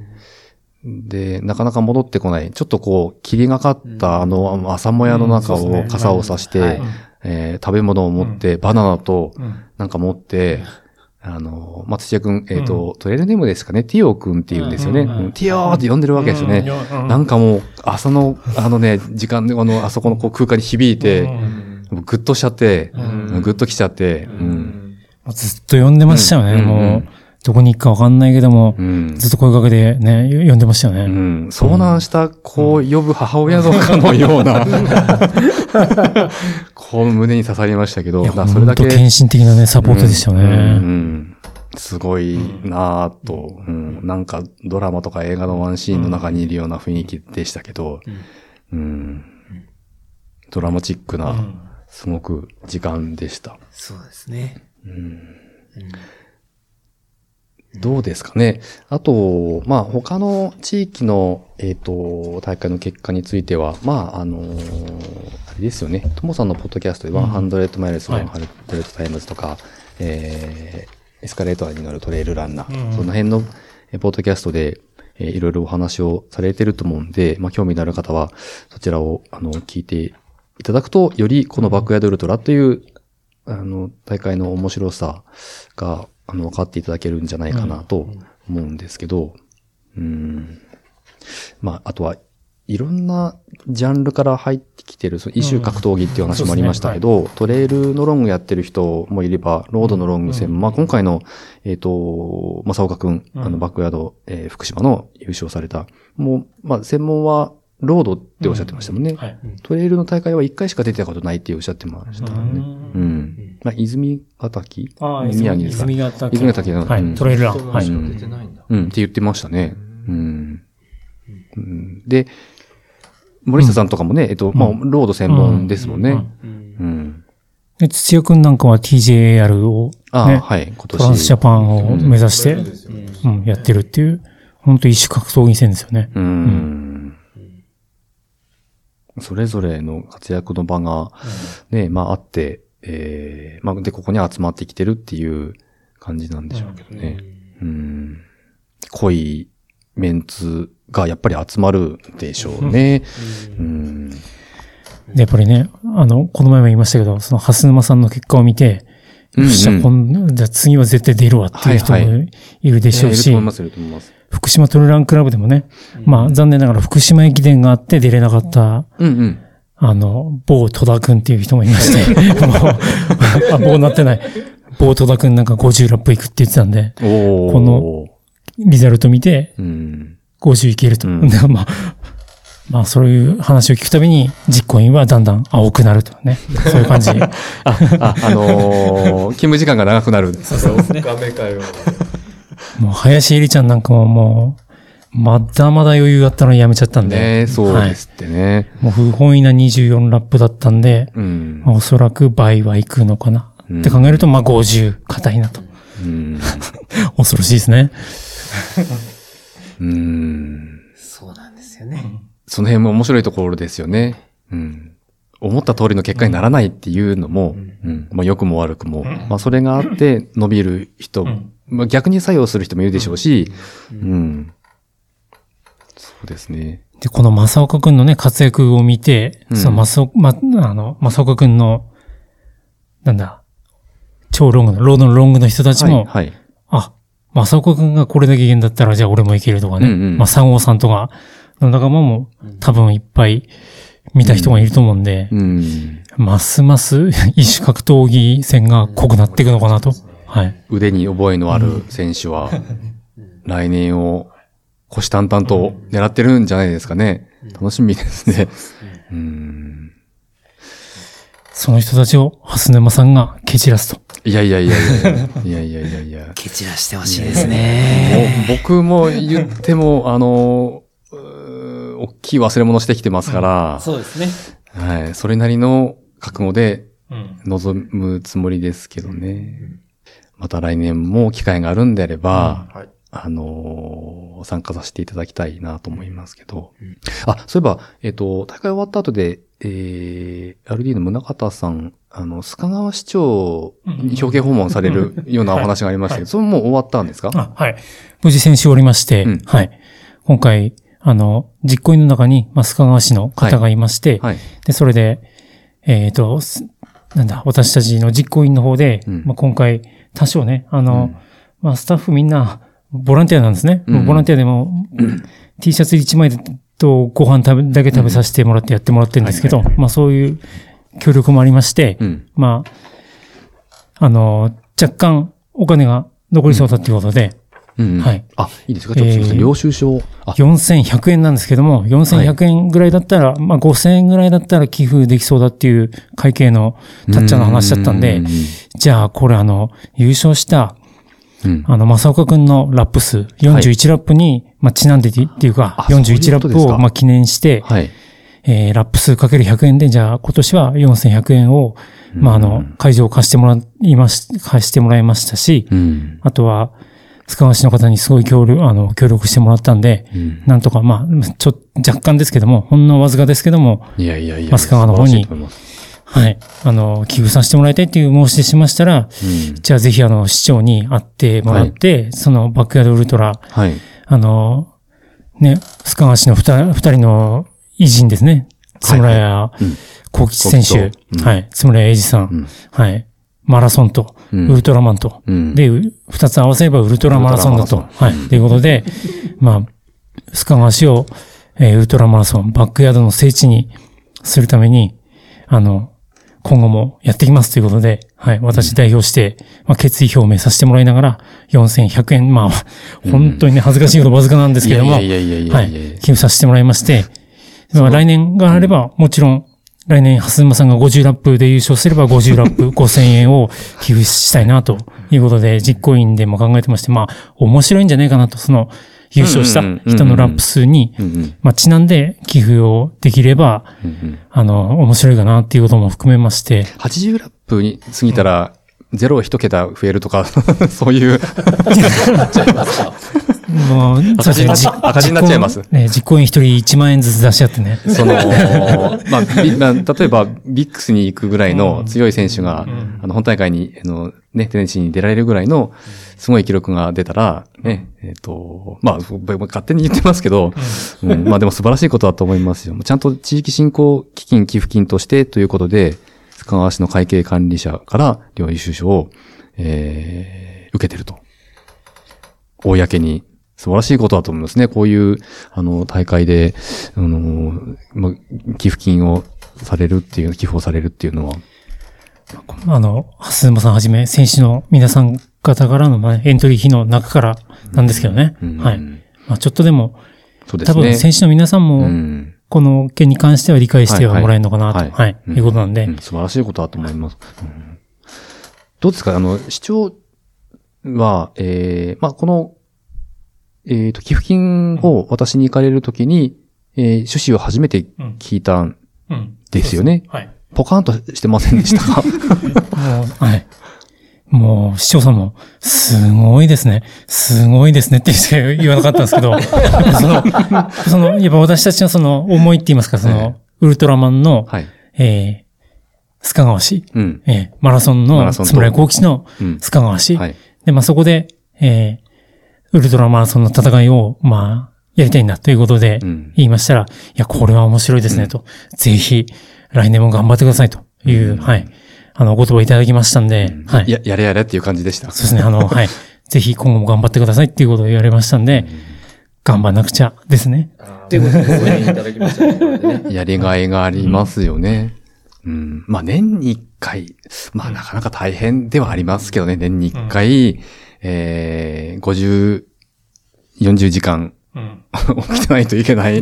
で、なかなか戻ってこない。ちょっとこう、霧がかったあの、朝もやの中を傘を差して、はいえー食べ物を持って、バナナとうんなんか持って、あの、まあ、土屋くん、えっ、と、トレイルネームですかね、ティオくんって言うんですよね。うんうんうんうんティオーって呼んでるわけですよね。うんなんかもう、朝の、あのね、時間で、あの、あそこのこう空間に響いて、もうグッとしちゃって、うんグッときちゃって、うん。もうずっと呼んでましたよね。うんもう、どこに行くかわかんないけども、うん。ずっと声かけてね、呼んでましたよね。うん、遭難した子を呼ぶ母親のかのような、こう胸に刺さりましたけど、それだけ、本当献身的なね、サポートでしたよね。うんうんすごいなぁと、うん、なんかドラマとか映画のワンシーンの中にいるような雰囲気でしたけど、うんドラマチックな、すごく時間でした。そうですね。どうですかね。あと、まあ、他の地域の、えっ、と、大会の結果については、まあ、あのーあれですよね。ともさんのポッドキャストで100マイルズ、はい。100タイムズとか、えー、エスカレーターに乗るトレイルランナー、うん。その辺の、えーポッドキャストで、えーいろいろお話をされてると思うんで、まあ、興味のある方は、そちらを、あの、聞いていただくと、よりこのバックヤードウルトラという、あの、大会の面白さが、あの、分かっていただけるんじゃないかなと思うんですけど、うん。まあ、あとは、いろんなジャンルから入ってきてる、その異種格闘技っていう話もありましたけど、トレイルのロングやってる人もいれば、ロードのロング戦、まあ今回の、えっ、と、正岡くん、あの、バックヤード、えー福島の優勝された、もう、まあ専門はロードっておっしゃってましたもんね。はい。トレイルの大会は1回しか出てたことないっておっしゃってましたもんね。ううん。まあ、泉ヶ滝？ああ、宮城ですか？泉ヶ岳。泉ヶ岳のはい、うんトレイルラン。はい。しか出てないんだ。うん、って言ってましたね。うん。うんで、森下さんとかもね、えっと、まあ、ロード専門ですもんね。うん。で、土屋くんなんかは TJR を、ああ、ねはい、今年。トランスジャパンを目指して、そうん、やってるっていう、本当一種格闘技戦ですよね。うん。それぞれの活躍の場が、ね、まああって、えー、まあで、ここに集まってきてるっていう感じなんでしょうけどね。うん。濃いメンツがやっぱり集まるでしょうね。うん。で、やっぱりね、あの、この前も言いましたけど、その、蓮沼さんの結果を見て、うんうんじゃあ次は絶対出るわっていう人もいるでしょうし。福島トレランクラブでもね、まあ残念ながら福島駅伝があって出れなかった、うんうん。あの、某戸田くんっていう人もいまして、もう、あ、棒なってない。某戸田くんなんか50ラップ行くって言ってたんで、この、リザルト見てうん。50いけると。うんでまあ、まあそういう話を聞くたびに実行委員はだんだん青くなるとね。そういう感じ。あ、あ、あのー勤務時間が長くなる。そうですね。画面会話。もう林絵里ちゃんなんかももう、まだまだ余裕あったのにやめちゃったんで。ねそうですってね。もう不本意な24ラップだったんで、うんまあ、おそらく倍は行くのかな。って考えると、まあ50硬いなと。うん。恐ろしいですね。うん。そうなんですよね。その辺も面白いところですよね。うん。思った通りの結果にならないっていうのも、うん。まあ良くも悪くも。まあそれがあって伸びる人、まあ逆に作用する人もいるでしょうし、うん。そうですね。で、この正岡くんのね、活躍を見て、うんその正岡、ま、あの、正岡くんの、なんだ、超ロングの、ロードのロングの人たちも、はい。はい。あ、正岡くんがこれだけいけんだったら、じゃあ俺もいけるとかね。うんうんまあ、三号さんとかの仲間も多分いっぱい見た人がいると思うんで、うん。ますます 一種格闘技戦が濃くなっていくのかなと。はい。腕に覚えのある選手は、来年を虎視眈々と狙ってるんじゃないですかね。楽しみですね。うん。その人たちを、蓮沼さんが蹴散らすと。いやいやいやいやいや。いやいやいや。蹴散らしてほしいですね。もう僕も言っても、あの、うー大きい忘れ物してきてますから、そうですね。はい。それなりの覚悟でうん。臨むつもりですけどね。また来年も機会があるんであれば、はい。あのー参加させていただきたいなと思いますけど。あ、そういえば、えっ、と、大会終わった後で、えー、RD の宗方さん、あの、須賀川市長に表敬訪問される ようなお話がありましたけど、それもう終わったんですか？あ、はい。無事選手終わりまして、うん。はい。今回、あの、実行委員の中に、まあ、須賀川市の方がいまして、はい。で、それで、えっ、と、すなんだ、私たちの実行委員の方で、うん。まあ、今回、多少ね、あの、うん。まあ、スタッフみんな、ボランティアなんですね。うん。ボランティアでも、T シャツ1枚とご飯食べ、だけ食べさせてもらってやってもらってるんですけど、まあ、そういう協力もありまして、うん。まあ、あの、若干お金が残りそうだっていうことで、うん。はい。あ、いいですか？ちょっとすみません。えー領収書。あ、4100円なんですけども、4100円ぐらいだったら、まあ5000円ぐらいだったら寄付できそうだっていう会計のたっちゃんの話だったんでう、じゃあこれあの、優勝した、うん。あの、正岡くんのラップ数、41ラップに、まあちなんでっていうかあ、そういう41ラップをまあ記念して、はい。えーラップ数かける100円で、じゃあ今年は4100円を、まああの、会場を貸してもらいまし、貸してもらいましたし、うん。あとは、塚川市の方にすごい協力、あの、協力してもらったんで、うんなんとか、まあ、ちょ、若干ですけども、ほんのわずかですけども、いやいやいや。マスカ川の方にはい、あの、寄付させてもらいたいっていう申し出しましたら、うん。じゃあぜひあの、市長に会ってもらって、そのバックヤードウルトラ、はい。あの、ね、須川市の二人の偉人ですね。津村屋うん。幸吉選手、はい、津村屋英二さん、うん。はい、マラソンと、うん。ウルトラマンと、うん。で、う二つ合わせればウルトラマラソンだと。はい。ということで、まあ、須賀川市を、えーウルトラマラソン、バックヤードの聖地にするために、あの、今後もやっていきますということで、はい。私代表して、まあ、決意表明させてもらいながら、4100円、まあ、本当にね、恥ずかしいほどわずかなんですけども、はい。寄付させてもらいまして、まあ来年があれば、もちろん、来年、蓮沼さんが50ラップで優勝すれば50ラップ5000円を寄付したいなということで、実行委員でも考えてまして、まあ、面白いんじゃないかなと、その、優勝した人のラップ数に。まあ、ちなんで寄付をできれば、あの、面白いかなっていうことも含めまして、80ラップに過ぎたら、ゼロ一桁増えるとか、そういう、もう、赤字になっじ赤字になっちゃいます実行ね、実行委員一人1万円ずつ出し合ってね。そ の、まあ、ビまあ例えば、ビックスに行くぐらいの強い選手が、あの、本大会に、あの、ね、テネシーに出られるぐらいの、すごい記録が出たら、ね、えっ、と、まあ、僕勝手に言ってますけど、うん、まあでも素晴らしいことだと思いますよ。ちゃんと地域振興基金寄付金としてということで、須賀川市の会計管理者から領収書を、えー、受けてると。公に素晴らしいことだと思いますね。こういう、あの、大会で、あの、まあ、寄付金をされるっていう、寄付をされるっていうのは。あの、蓮沼さんはじめ、選手の皆さん方からの、まあ、エントリー費の中からなんですけどね。うんはい。まあ、ちょっとでも、そうですね。多分選手の皆さんうも、んこの件に関しては理解してはもらえるのかなと、はいはい、はいうんいうことなんで、うん素晴らしいことだと思います。うんどうですか？あの、市長は、えー、まあ、この、えっ、と、寄付金を渡しに行かれるときに、えー、趣旨を初めて聞いたんうん。ですよね。はい。ポカーンとしてませんでしたか？もう、はい。もう、市長さんも、すごいですね。すごいですねって言って言わなかったんですけど、その、その、やっぱ私たちのその思いって言いますか、そえの、ウルトラマンの、はい。えー、須賀川市、うん。えー、マラソンの、つむら幸吉のうん。須賀川市、はい。で、まあ、そこで、えー、ウルトラマラソンの戦いを、まあ、やりたいんだということでうん、言いましたら、いや、これは面白いですね、と。ぜひ、来年も頑張ってください、という、はい。あの、お言葉いただきましたんで、はい。や、やれやれっていう感じでした。そうですね、あの、はい。ぜひ今後も頑張ってくださいっていうことを言われましたんで、頑張んなくちゃですね。っていうことでご縁いただきましたね。やりがいがありますよね。うん。まあ、年に一回、まあ、なかなか大変ではありますけどね、年に一回、えー、50、40時間うん。起きてないといけない。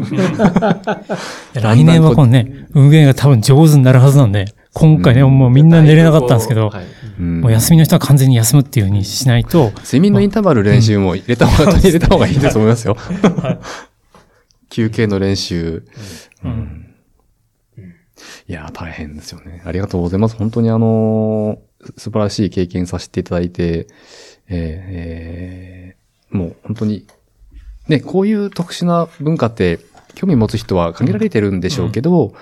来年はこのね、運営が多分上手になるはずなんで、今回ね、もうみんな寝れなかったんですけど、はいうんもう休みの人は完全に休むっていう風にしないと、睡眠のインターバル練習も入れた方が、入れた方がいいと思いますよ。休憩の練習。うんいやー、大変ですよね。ありがとうございます。本当にあのー素晴らしい経験させていただいて、えーえーもう本当に、ね、こういう特殊な文化って、興味持つ人は限られてるんでしょうけど、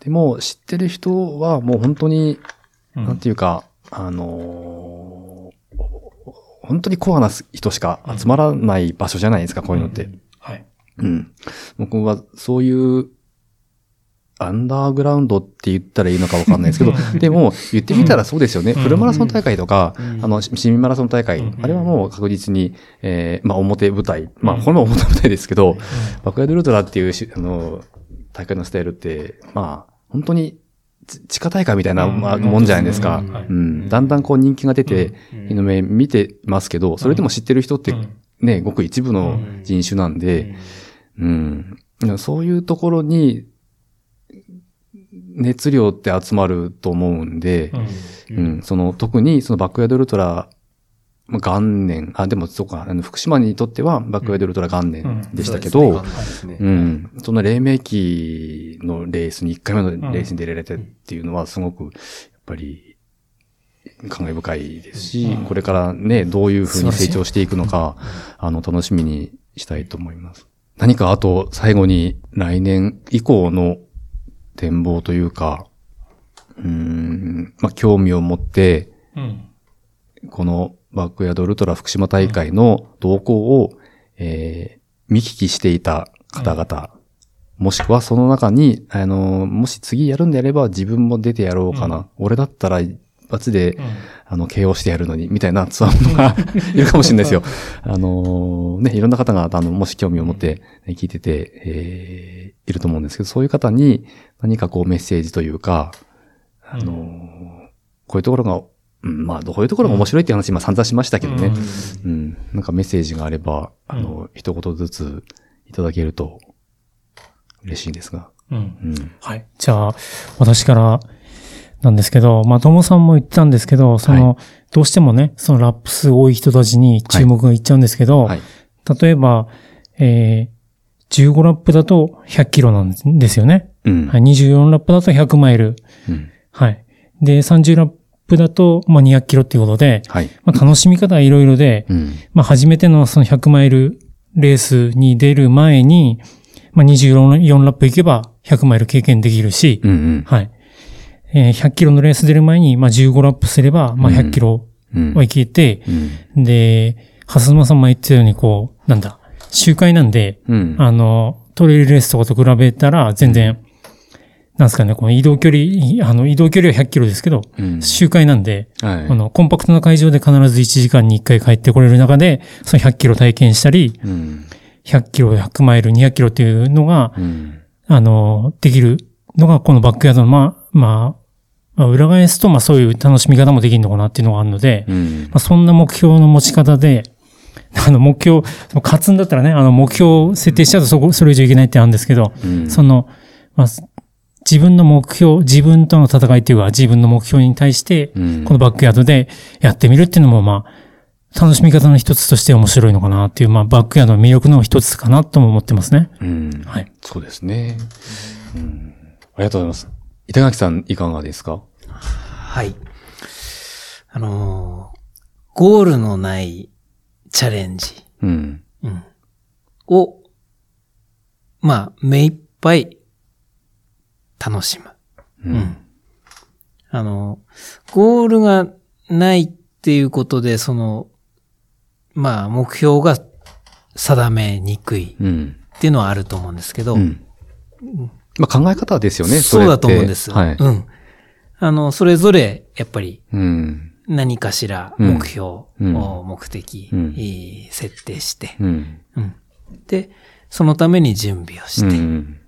でも知ってる人はもう本当に、うんなんていうか、あのー本当にコアな人しか集まらない場所じゃないですか、こういうのって。はい。うん。僕はそういうアンダーグラウンドって言ったらいいのかわかんないですけど、でも言ってみたらそうですよね。フルマラソン大会とか、あの、市民マラソン大会、あれはもう確実に、えー、まあ表舞台、まあこれも表舞台ですけど、バックヤードルートラっていうし、あの、大会のスタイルって、まあ、本当に、ち地下大会みたいなまあもんじゃないですか。うん。だんだんこう人気が出て、日の目見てますけど、それでも知ってる人ってね、ごく一部の人種なんで、うん。そういうところに、熱量って集まると思うんで、うん、その、特にそのバックヤードウルトラ、まあ元年、あ、でもそうか、あの、福島にとってはバックヤードウルトラ元年でしたけど、うん、その黎明期のレースに、1回目のレースに出られてっていうのはすごく、やっぱり、感慨深いですし、これからね、どういうふうに成長していくのか、あの、楽しみにしたいと思います。何かあと、最後に来年以降の展望というか、うーん、まあ、興味を持って、うん。このバックヤードウルトラ福島大会の動向を、えー見聞きしていた方々、もしくはその中に、あの、もし次やるんであれば自分も出てやろうかな。俺だったら一発で、あの、KO してやるのに、みたいなツアーが いるかもしれないですよ。あのね、いろんな方が、あの、もし興味を持って聞いてて、えーいると思うんですけど、そういう方に何かこうメッセージというか、あのこういうところが、うん、まあ、どういうところが面白いって話、今散々しましたけどね。うん。なんかメッセージがあれば、あの、一言ずついただけると嬉しいんですが。うん。うん。はい。じゃあ、私からなんですけど、まあ、ともさんも言ったんですけど、その、どうしてもね、そのラップ数多い人たちに注目がいっちゃうんですけど、はい。例えば、えー、15ラップだと100キロなんですよね。うん。はい、24ラップだと100マイル。うん。はい。で、30ラップだと、まあ、200キロっていうことで、はい。まあ、楽しみ方はいろいろで、うん。まあ、初めてのその100マイルレースに出る前に、まあ、24ラップ行けば100マイル経験できるし、うん。うん。はい。えー100キロのレース出る前に、まあ、15ラップすれば、まあ、100キロうん。は行けて、うん。で、ハスマさんも言ってたように、こう、なんだ、周回なんで、うん。あの、トレイルレースとかと比べたら、全然、なんですかね、この移動距離、あの、移動距離は100キロですけど、うん。周回なんで、はい。あの、コンパクトな会場で必ず1時間に1回帰ってこれる中で、その100キロ体験したり、うん。100キロ、100マイル、200キロっていうのが、うん。あの、できるのが、このバックヤードの、まあ、まあ、まあ、裏返すと、まあそういう楽しみ方もできるのかなっていうのがあるので、うんま。あそんな目標の持ち方で、あの目標、勝つんだったらね、あの目標を設定しちゃうとそこ、それ以上いけないってあるんですけど、うんその、まあ、自分の目標、自分との戦いっていうか、自分の目標に対して、うんこのバックヤードでやってみるっていうのも、まあ、楽しみ方の一つとして面白いのかなっていう、まあ、バックヤードの魅力の一つかなとも思ってますね。うん。はい。そうですね。うん。ありがとうございます。板垣さん、いかがですか？はい。あのーゴールのないチャレンジ、うん。うん、を、まあ、目いっぱい楽しむ。ううん。あの、ゴールがないっていうことで、その、まあ、目標が定めにくいうん。っていうのはあると思うんですけど、うん。まあ考え方ですよね、そうだと思うんです。はい。うん。あの、それぞれ、やっぱり、うん。何かしらうん目標を、うん目的、設定して、で、そのために準備をしうて、ん。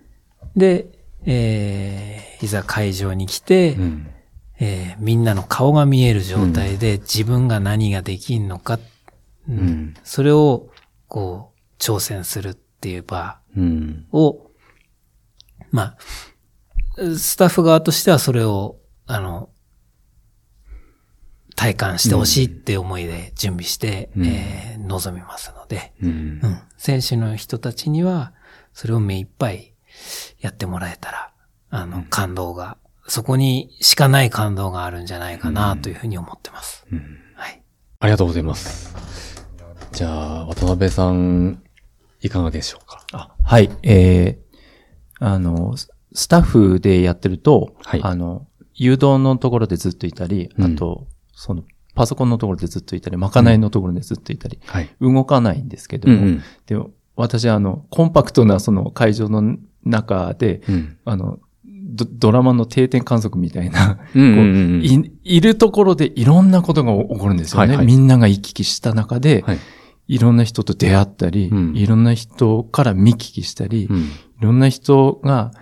で、えーいざ会場に来て、うん。えーみんなの顔が見える状態で自分が何ができんのか、うんうん。それを、こう、挑戦するっていう場うん。を、まあ、スタッフ側としてはそれを、あの、体感してほしいって思いで準備して、うんえー臨みますので、うんう。ん、選手の人たちには、それを目いっぱいやってもらえたら、あの、感動が、そこにしかない感動があるんじゃないかなというふうに思ってます。うんはい。ありがとうございます。じゃあ、渡辺さん、いかがでしょうか？あはい。えー、あの、ススタッフでやってると、はいあの、誘導のところでずっといたり、うんあと、その、パソコンのところでずっといたり、まかないのところでずっといたり、はい。動かないんですけども、うん。でも、私、あの、コンパクトなその会場の中で、うん。あの、ドドラマの定点観測みたいな、うんうんうんいいるところでいろんなことが起こるんですよね。はいはいみんなが行き来した中で、はい。いろんな人と出会ったり、うんいろんな人から見聞きしたり、うん。いろんな人が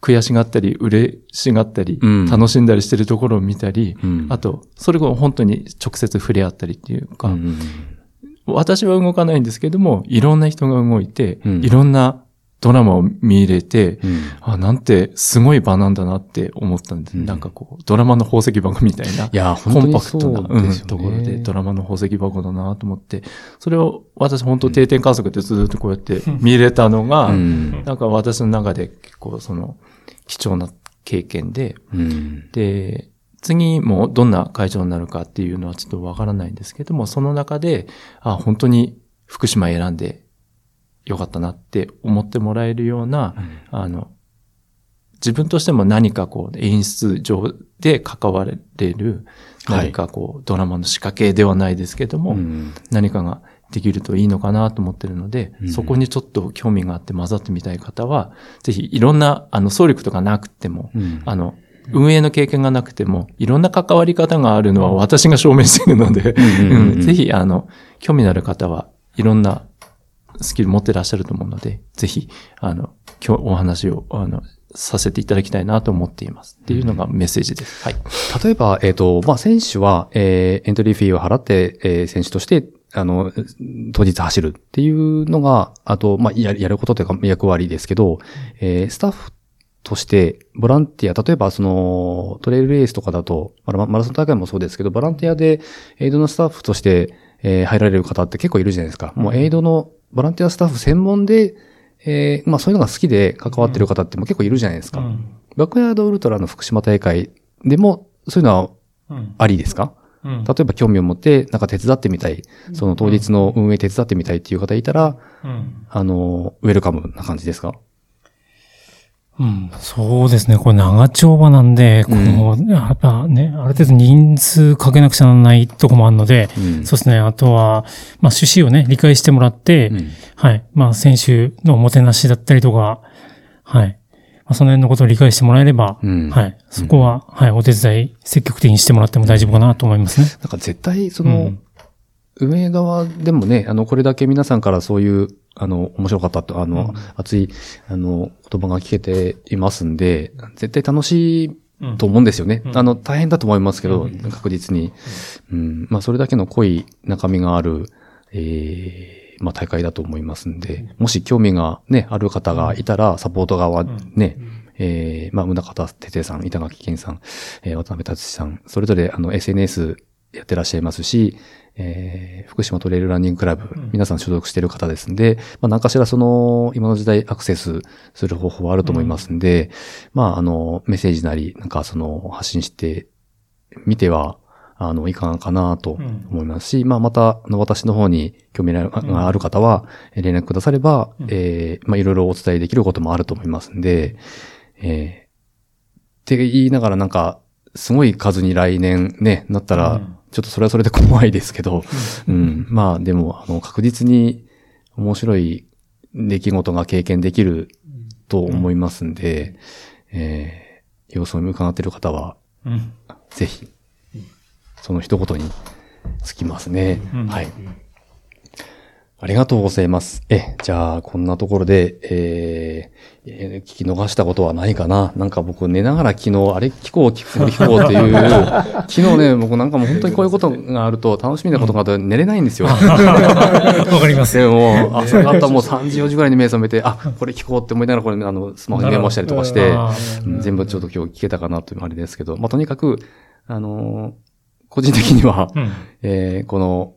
悔しがったり、嬉しがったり、うん。楽しんだりしてるところを見たり、うん。あと、それが本当に直接触れ合ったりっていうか、うん。私は動かないんですけども、いろんな人が動いて、うん。いろんなドラマを見入れて、うんあ、なんてすごい場なんだなって思ったんです。うんなんかこう、ドラマの宝石箱みたいな。いや、本コンパクトな、ねうんところで、ドラマの宝石箱だなと思って、それを私本当定点観測でずっとこうやって見れたのが、うんなんか私の中で結構その貴重な経験で、うん。で、次もどんな会場になるかっていうのはちょっとわからないんですけども、その中で、あ、本当に福島選んでよかったなって思ってもらえるような、あの、自分としても何かこう演出上で関われる、はい。何かこうドラマの仕掛けではないですけども、うん。何かができるといいのかなと思ってるので、うん。そこにちょっと興味があって混ざってみたい方は、ぜひいろんな、あの、総力とかなくても、うん。あの、運営の経験がなくても、いろんな関わり方があるのは私が証明しているので、うんうんうん。うん。ぜひ、あの、興味のある方はいろんなスキル持ってらっしゃると思うので、ぜひ、あの、今日お話を、あの、させていただきたいなと思っています。っていうのがメッセージです。はい。例えば、えっ、と、まあ、選手は、えーエントリーフィーを払って、えー選手として、あの、当日走るっていうのが、あと、まあ、ややることというか役割ですけど、えースタッフとして、ボランティア、例えばその、トレイルレースとかだと、まあママラソン大会もそうですけど、ボランティアでエイドのスタッフとして、えー入られる方って結構いるじゃないですか。もうエイドのボランティアスタッフ専門で、えーまあそういうのが好きで関わってる方っても結構いるじゃないですか。バックヤードウルトラの福島大会でも、そういうのはうん。ありですか？うん。例えば興味を持って、なんか手伝ってみたい、その当日の運営手伝ってみたいっていう方いたら、うん。あの、ウェルカムな感じですか？うん、そうですね。これ長丁場なんで、この、やっぱね、ある程度人数かけなくちゃならないとこもあるので、うんそうですね。あとは、まあ趣旨をね、理解してもらって、うんはい。まあ選手のおもてなしだったりとか、はい。まあその辺のことを理解してもらえれば、うんはい。そこは、はい。お手伝い積極的にしてもらっても大丈夫かなと思いますね。なんか絶対、その、うん運営側でもね、あの、これだけ皆さんからそういう、あの、面白かったと、あの、熱い、あの、言葉が聞けていますんで、絶対楽しいと思うんですよね。うん。あの、大変だと思いますけど、うん。確実に。うん。まあ、それだけの濃い中身がある、ええまあ、大会だと思いますんで、もし興味がね、ある方がいたら、サポート側ね、えー、まあ、宗方哲也さん、板垣健さん、えー、渡辺達さん、それぞれあの SNS やってらっしゃいますし、えー、福島トレイルランニングクラブ、皆さん所属している方ですんで、まあ、何かしらその、今の時代アクセスする方法はあると思いますんで、まあ、あの、メッセージなり、なんかその、発信してみては、あの、いかがかなと思いますし、まあ、また、あの、私の方に興味がある方は、え連絡くだされば、えー、まあ、いろいろお伝えできることもあると思いますんで、えー、って言いながらなんか、すごい数に来年ね、なったら、ちょっとそれはそれで怖いですけど、うん、まあでも、あの、確実に面白い出来事が経験できると思いますんで、えー、様子を伺っている方は、うん。ぜひ、その一言につきますね。うんはい。ありがとうございます。え、じゃあ、こんなところで、えーえー聞き逃したことはないかななんか僕寝ながら昨日、あれ？聞こう、聞こう、聞こうっていう、昨日ね、僕なんかもう本当にこういうことがあると、楽しみなことがあると寝れないんですよ。わかります。でも、朝方もう3時、4時ぐらいに目覚めて、あ、これ聞こうって思いながら、これ、あの、スマホにメモしたりとかして、全部ちょっと今日聞けたかなというあれですけど、まあ、とにかく、あのー個人的には、うん。えーこの、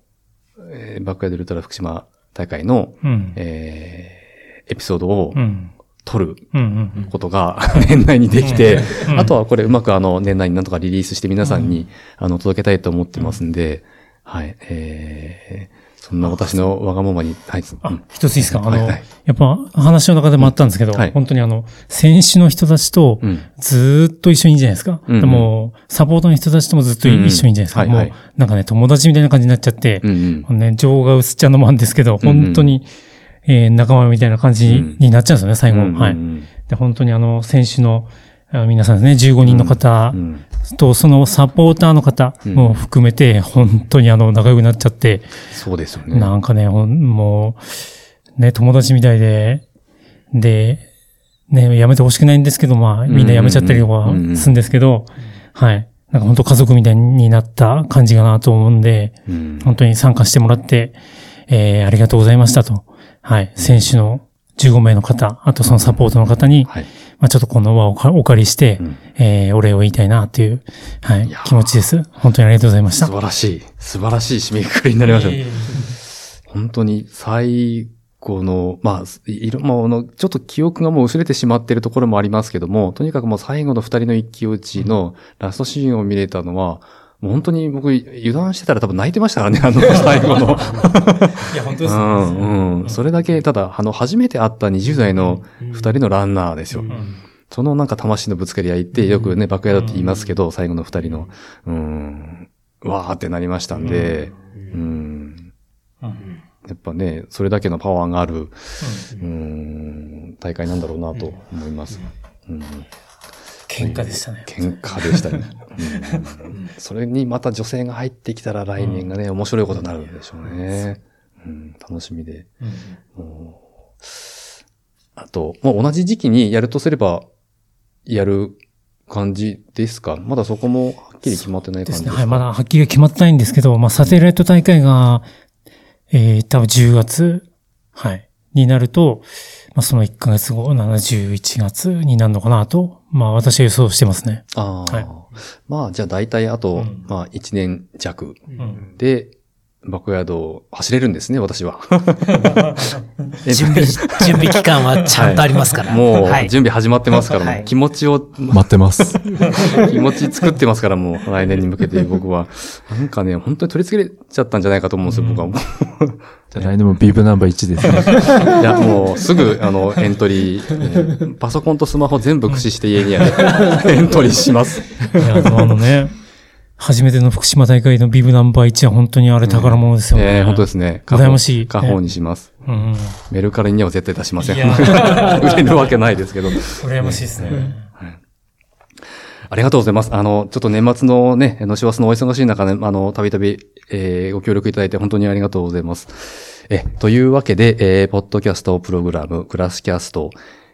えーバックヤードウルトラ福島大会の、うん。えーエピソードをうん。撮る。ことが 年内にできて、うんあとはこれうまくあの年内になんとかリリースして皆さんに、あの届けたいと思ってますんで、はい、えーそんな私のわがままに、はい、一ついいですか？あの、はいはい。やっぱ話の中でもあったんですけど、はい。本当にあの、選手の人たちとうん。ずーっと一緒にいいじゃないですか。うでもう、サポートの人たちともずっと一緒にいいじゃないですか。うんうんはいはい。もう、なんかね、友達みたいな感じになっちゃって、うんうん。ね、情が薄っちゃうのもあるんですけど、うんうん。本当に、えー仲間みたいな感じになっちゃうんですよね、最後。うんうんはい。で、本当にあの、選手の、あ皆さんですね、15人の方うん。と、そのサポーターの方も含めて、本当にあの、仲良くなっちゃって、そうですよね。なんかね、もう、ね、友達みたいで、で、ね、やめてほしくないんですけど、まあ、みんなやめちゃったりとかするんですけど、はい。なんか本当家族みたいになった感じかなと思うんで、うん本当に参加してもらって、えー、ありがとうございましたと。はい。選手の15名の方、あとそのサポートの方に、はい。まあちょっとこの輪をかお借りして、うんえー、お礼を言いたいなっていう、はいい気持ちです。本当にありがとうございました素。晴らしい。素晴らしい締めくくりになりましたね。本当に最後の、まあ、いろ、まあ、あの、ちょっと記憶がもう薄れてしまっているところもありますけども、とにかくもう最後の二人の一騎打ちのラストシーンを見れたのは、もう本当に僕油断してたら多分泣いてましたからね、あの 最後の。いや、本当うん、うん。それだけ、ただ、あの、初めて会った20代の二人のランナーですよ。そのなんか魂のぶつかり合いって、よくね、バックヤードって言いますけど、最後の二人の、うん、わーってなりましたんで、うん。やっぱね、それだけのパワーがある、うん、大会なんだろうなと思います。うん。喧嘩でしたね。喧嘩でしたね。うんそれにまた女性が入ってきたら来年がね、面白いことになるんでしょうね。うん、楽しみで。あと、もう同じ時期にやるとすれば、やる感じですか？まだそこもはっきり決まってないですね。感じですかはい。まだはっきり決まってないんですけど、まあ、サテライト大会が、えー、多分10月、はい、になると、まあ、その1ヶ月後、71月になるのかなと、まあ、私は予想してますね。ああ、はいまあ、じゃあ大体あと、うんまあ、1年弱うん。で、バックヤードを走れるんですね、私は。準備、準備期間はちゃんとありますから。もうはい、準備始まってますから、気持ちを、待ってます。気持ち作ってますから、もう来年に向けて僕は。なんかね、本当に取り付けちゃったんじゃないかと思うんですよ、僕は。じゃあ来年もビブナンバー1ですね。いや、もうすぐ、あの、エントリー、えーパソコンとスマホ全部駆使して家にあるエントリーします。いや、あのね、初めての福島大会のビブナンバー1は本当にあれ宝物ですよね。えー本当ですね。羨ましい家宝にします。うん。メルカリには絶対出しません。売れるわけないですけど。羨ましいですね。ありがとうございます。あの、ちょっと年末のね、の師走のお忙しい中で、あの、たびたび、えーご協力いただいて本当にありがとうございます。え、というわけで、えーポッドキャストプログラム、クラスキャスト、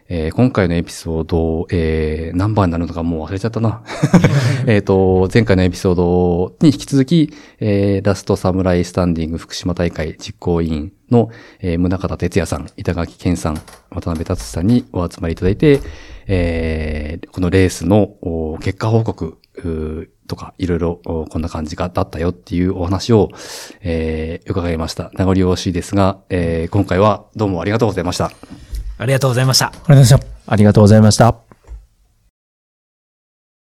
えー今回のエピソード、えー何番になるのかもう忘れちゃったな。えっと、前回のエピソードに引き続き、えーラストサムライスタンディング福島大会実行委員の、えー宗像哲也さん、板垣健さん、渡辺達さんにお集まりいただいて、えーこのレースのお結果報告とか、いろいろおこんな感じがだったよっていうお話を、えー伺いました。名残惜しいですが、えー今回はどうも。ありがとうございました。ありがとうございました。ありがとうございました。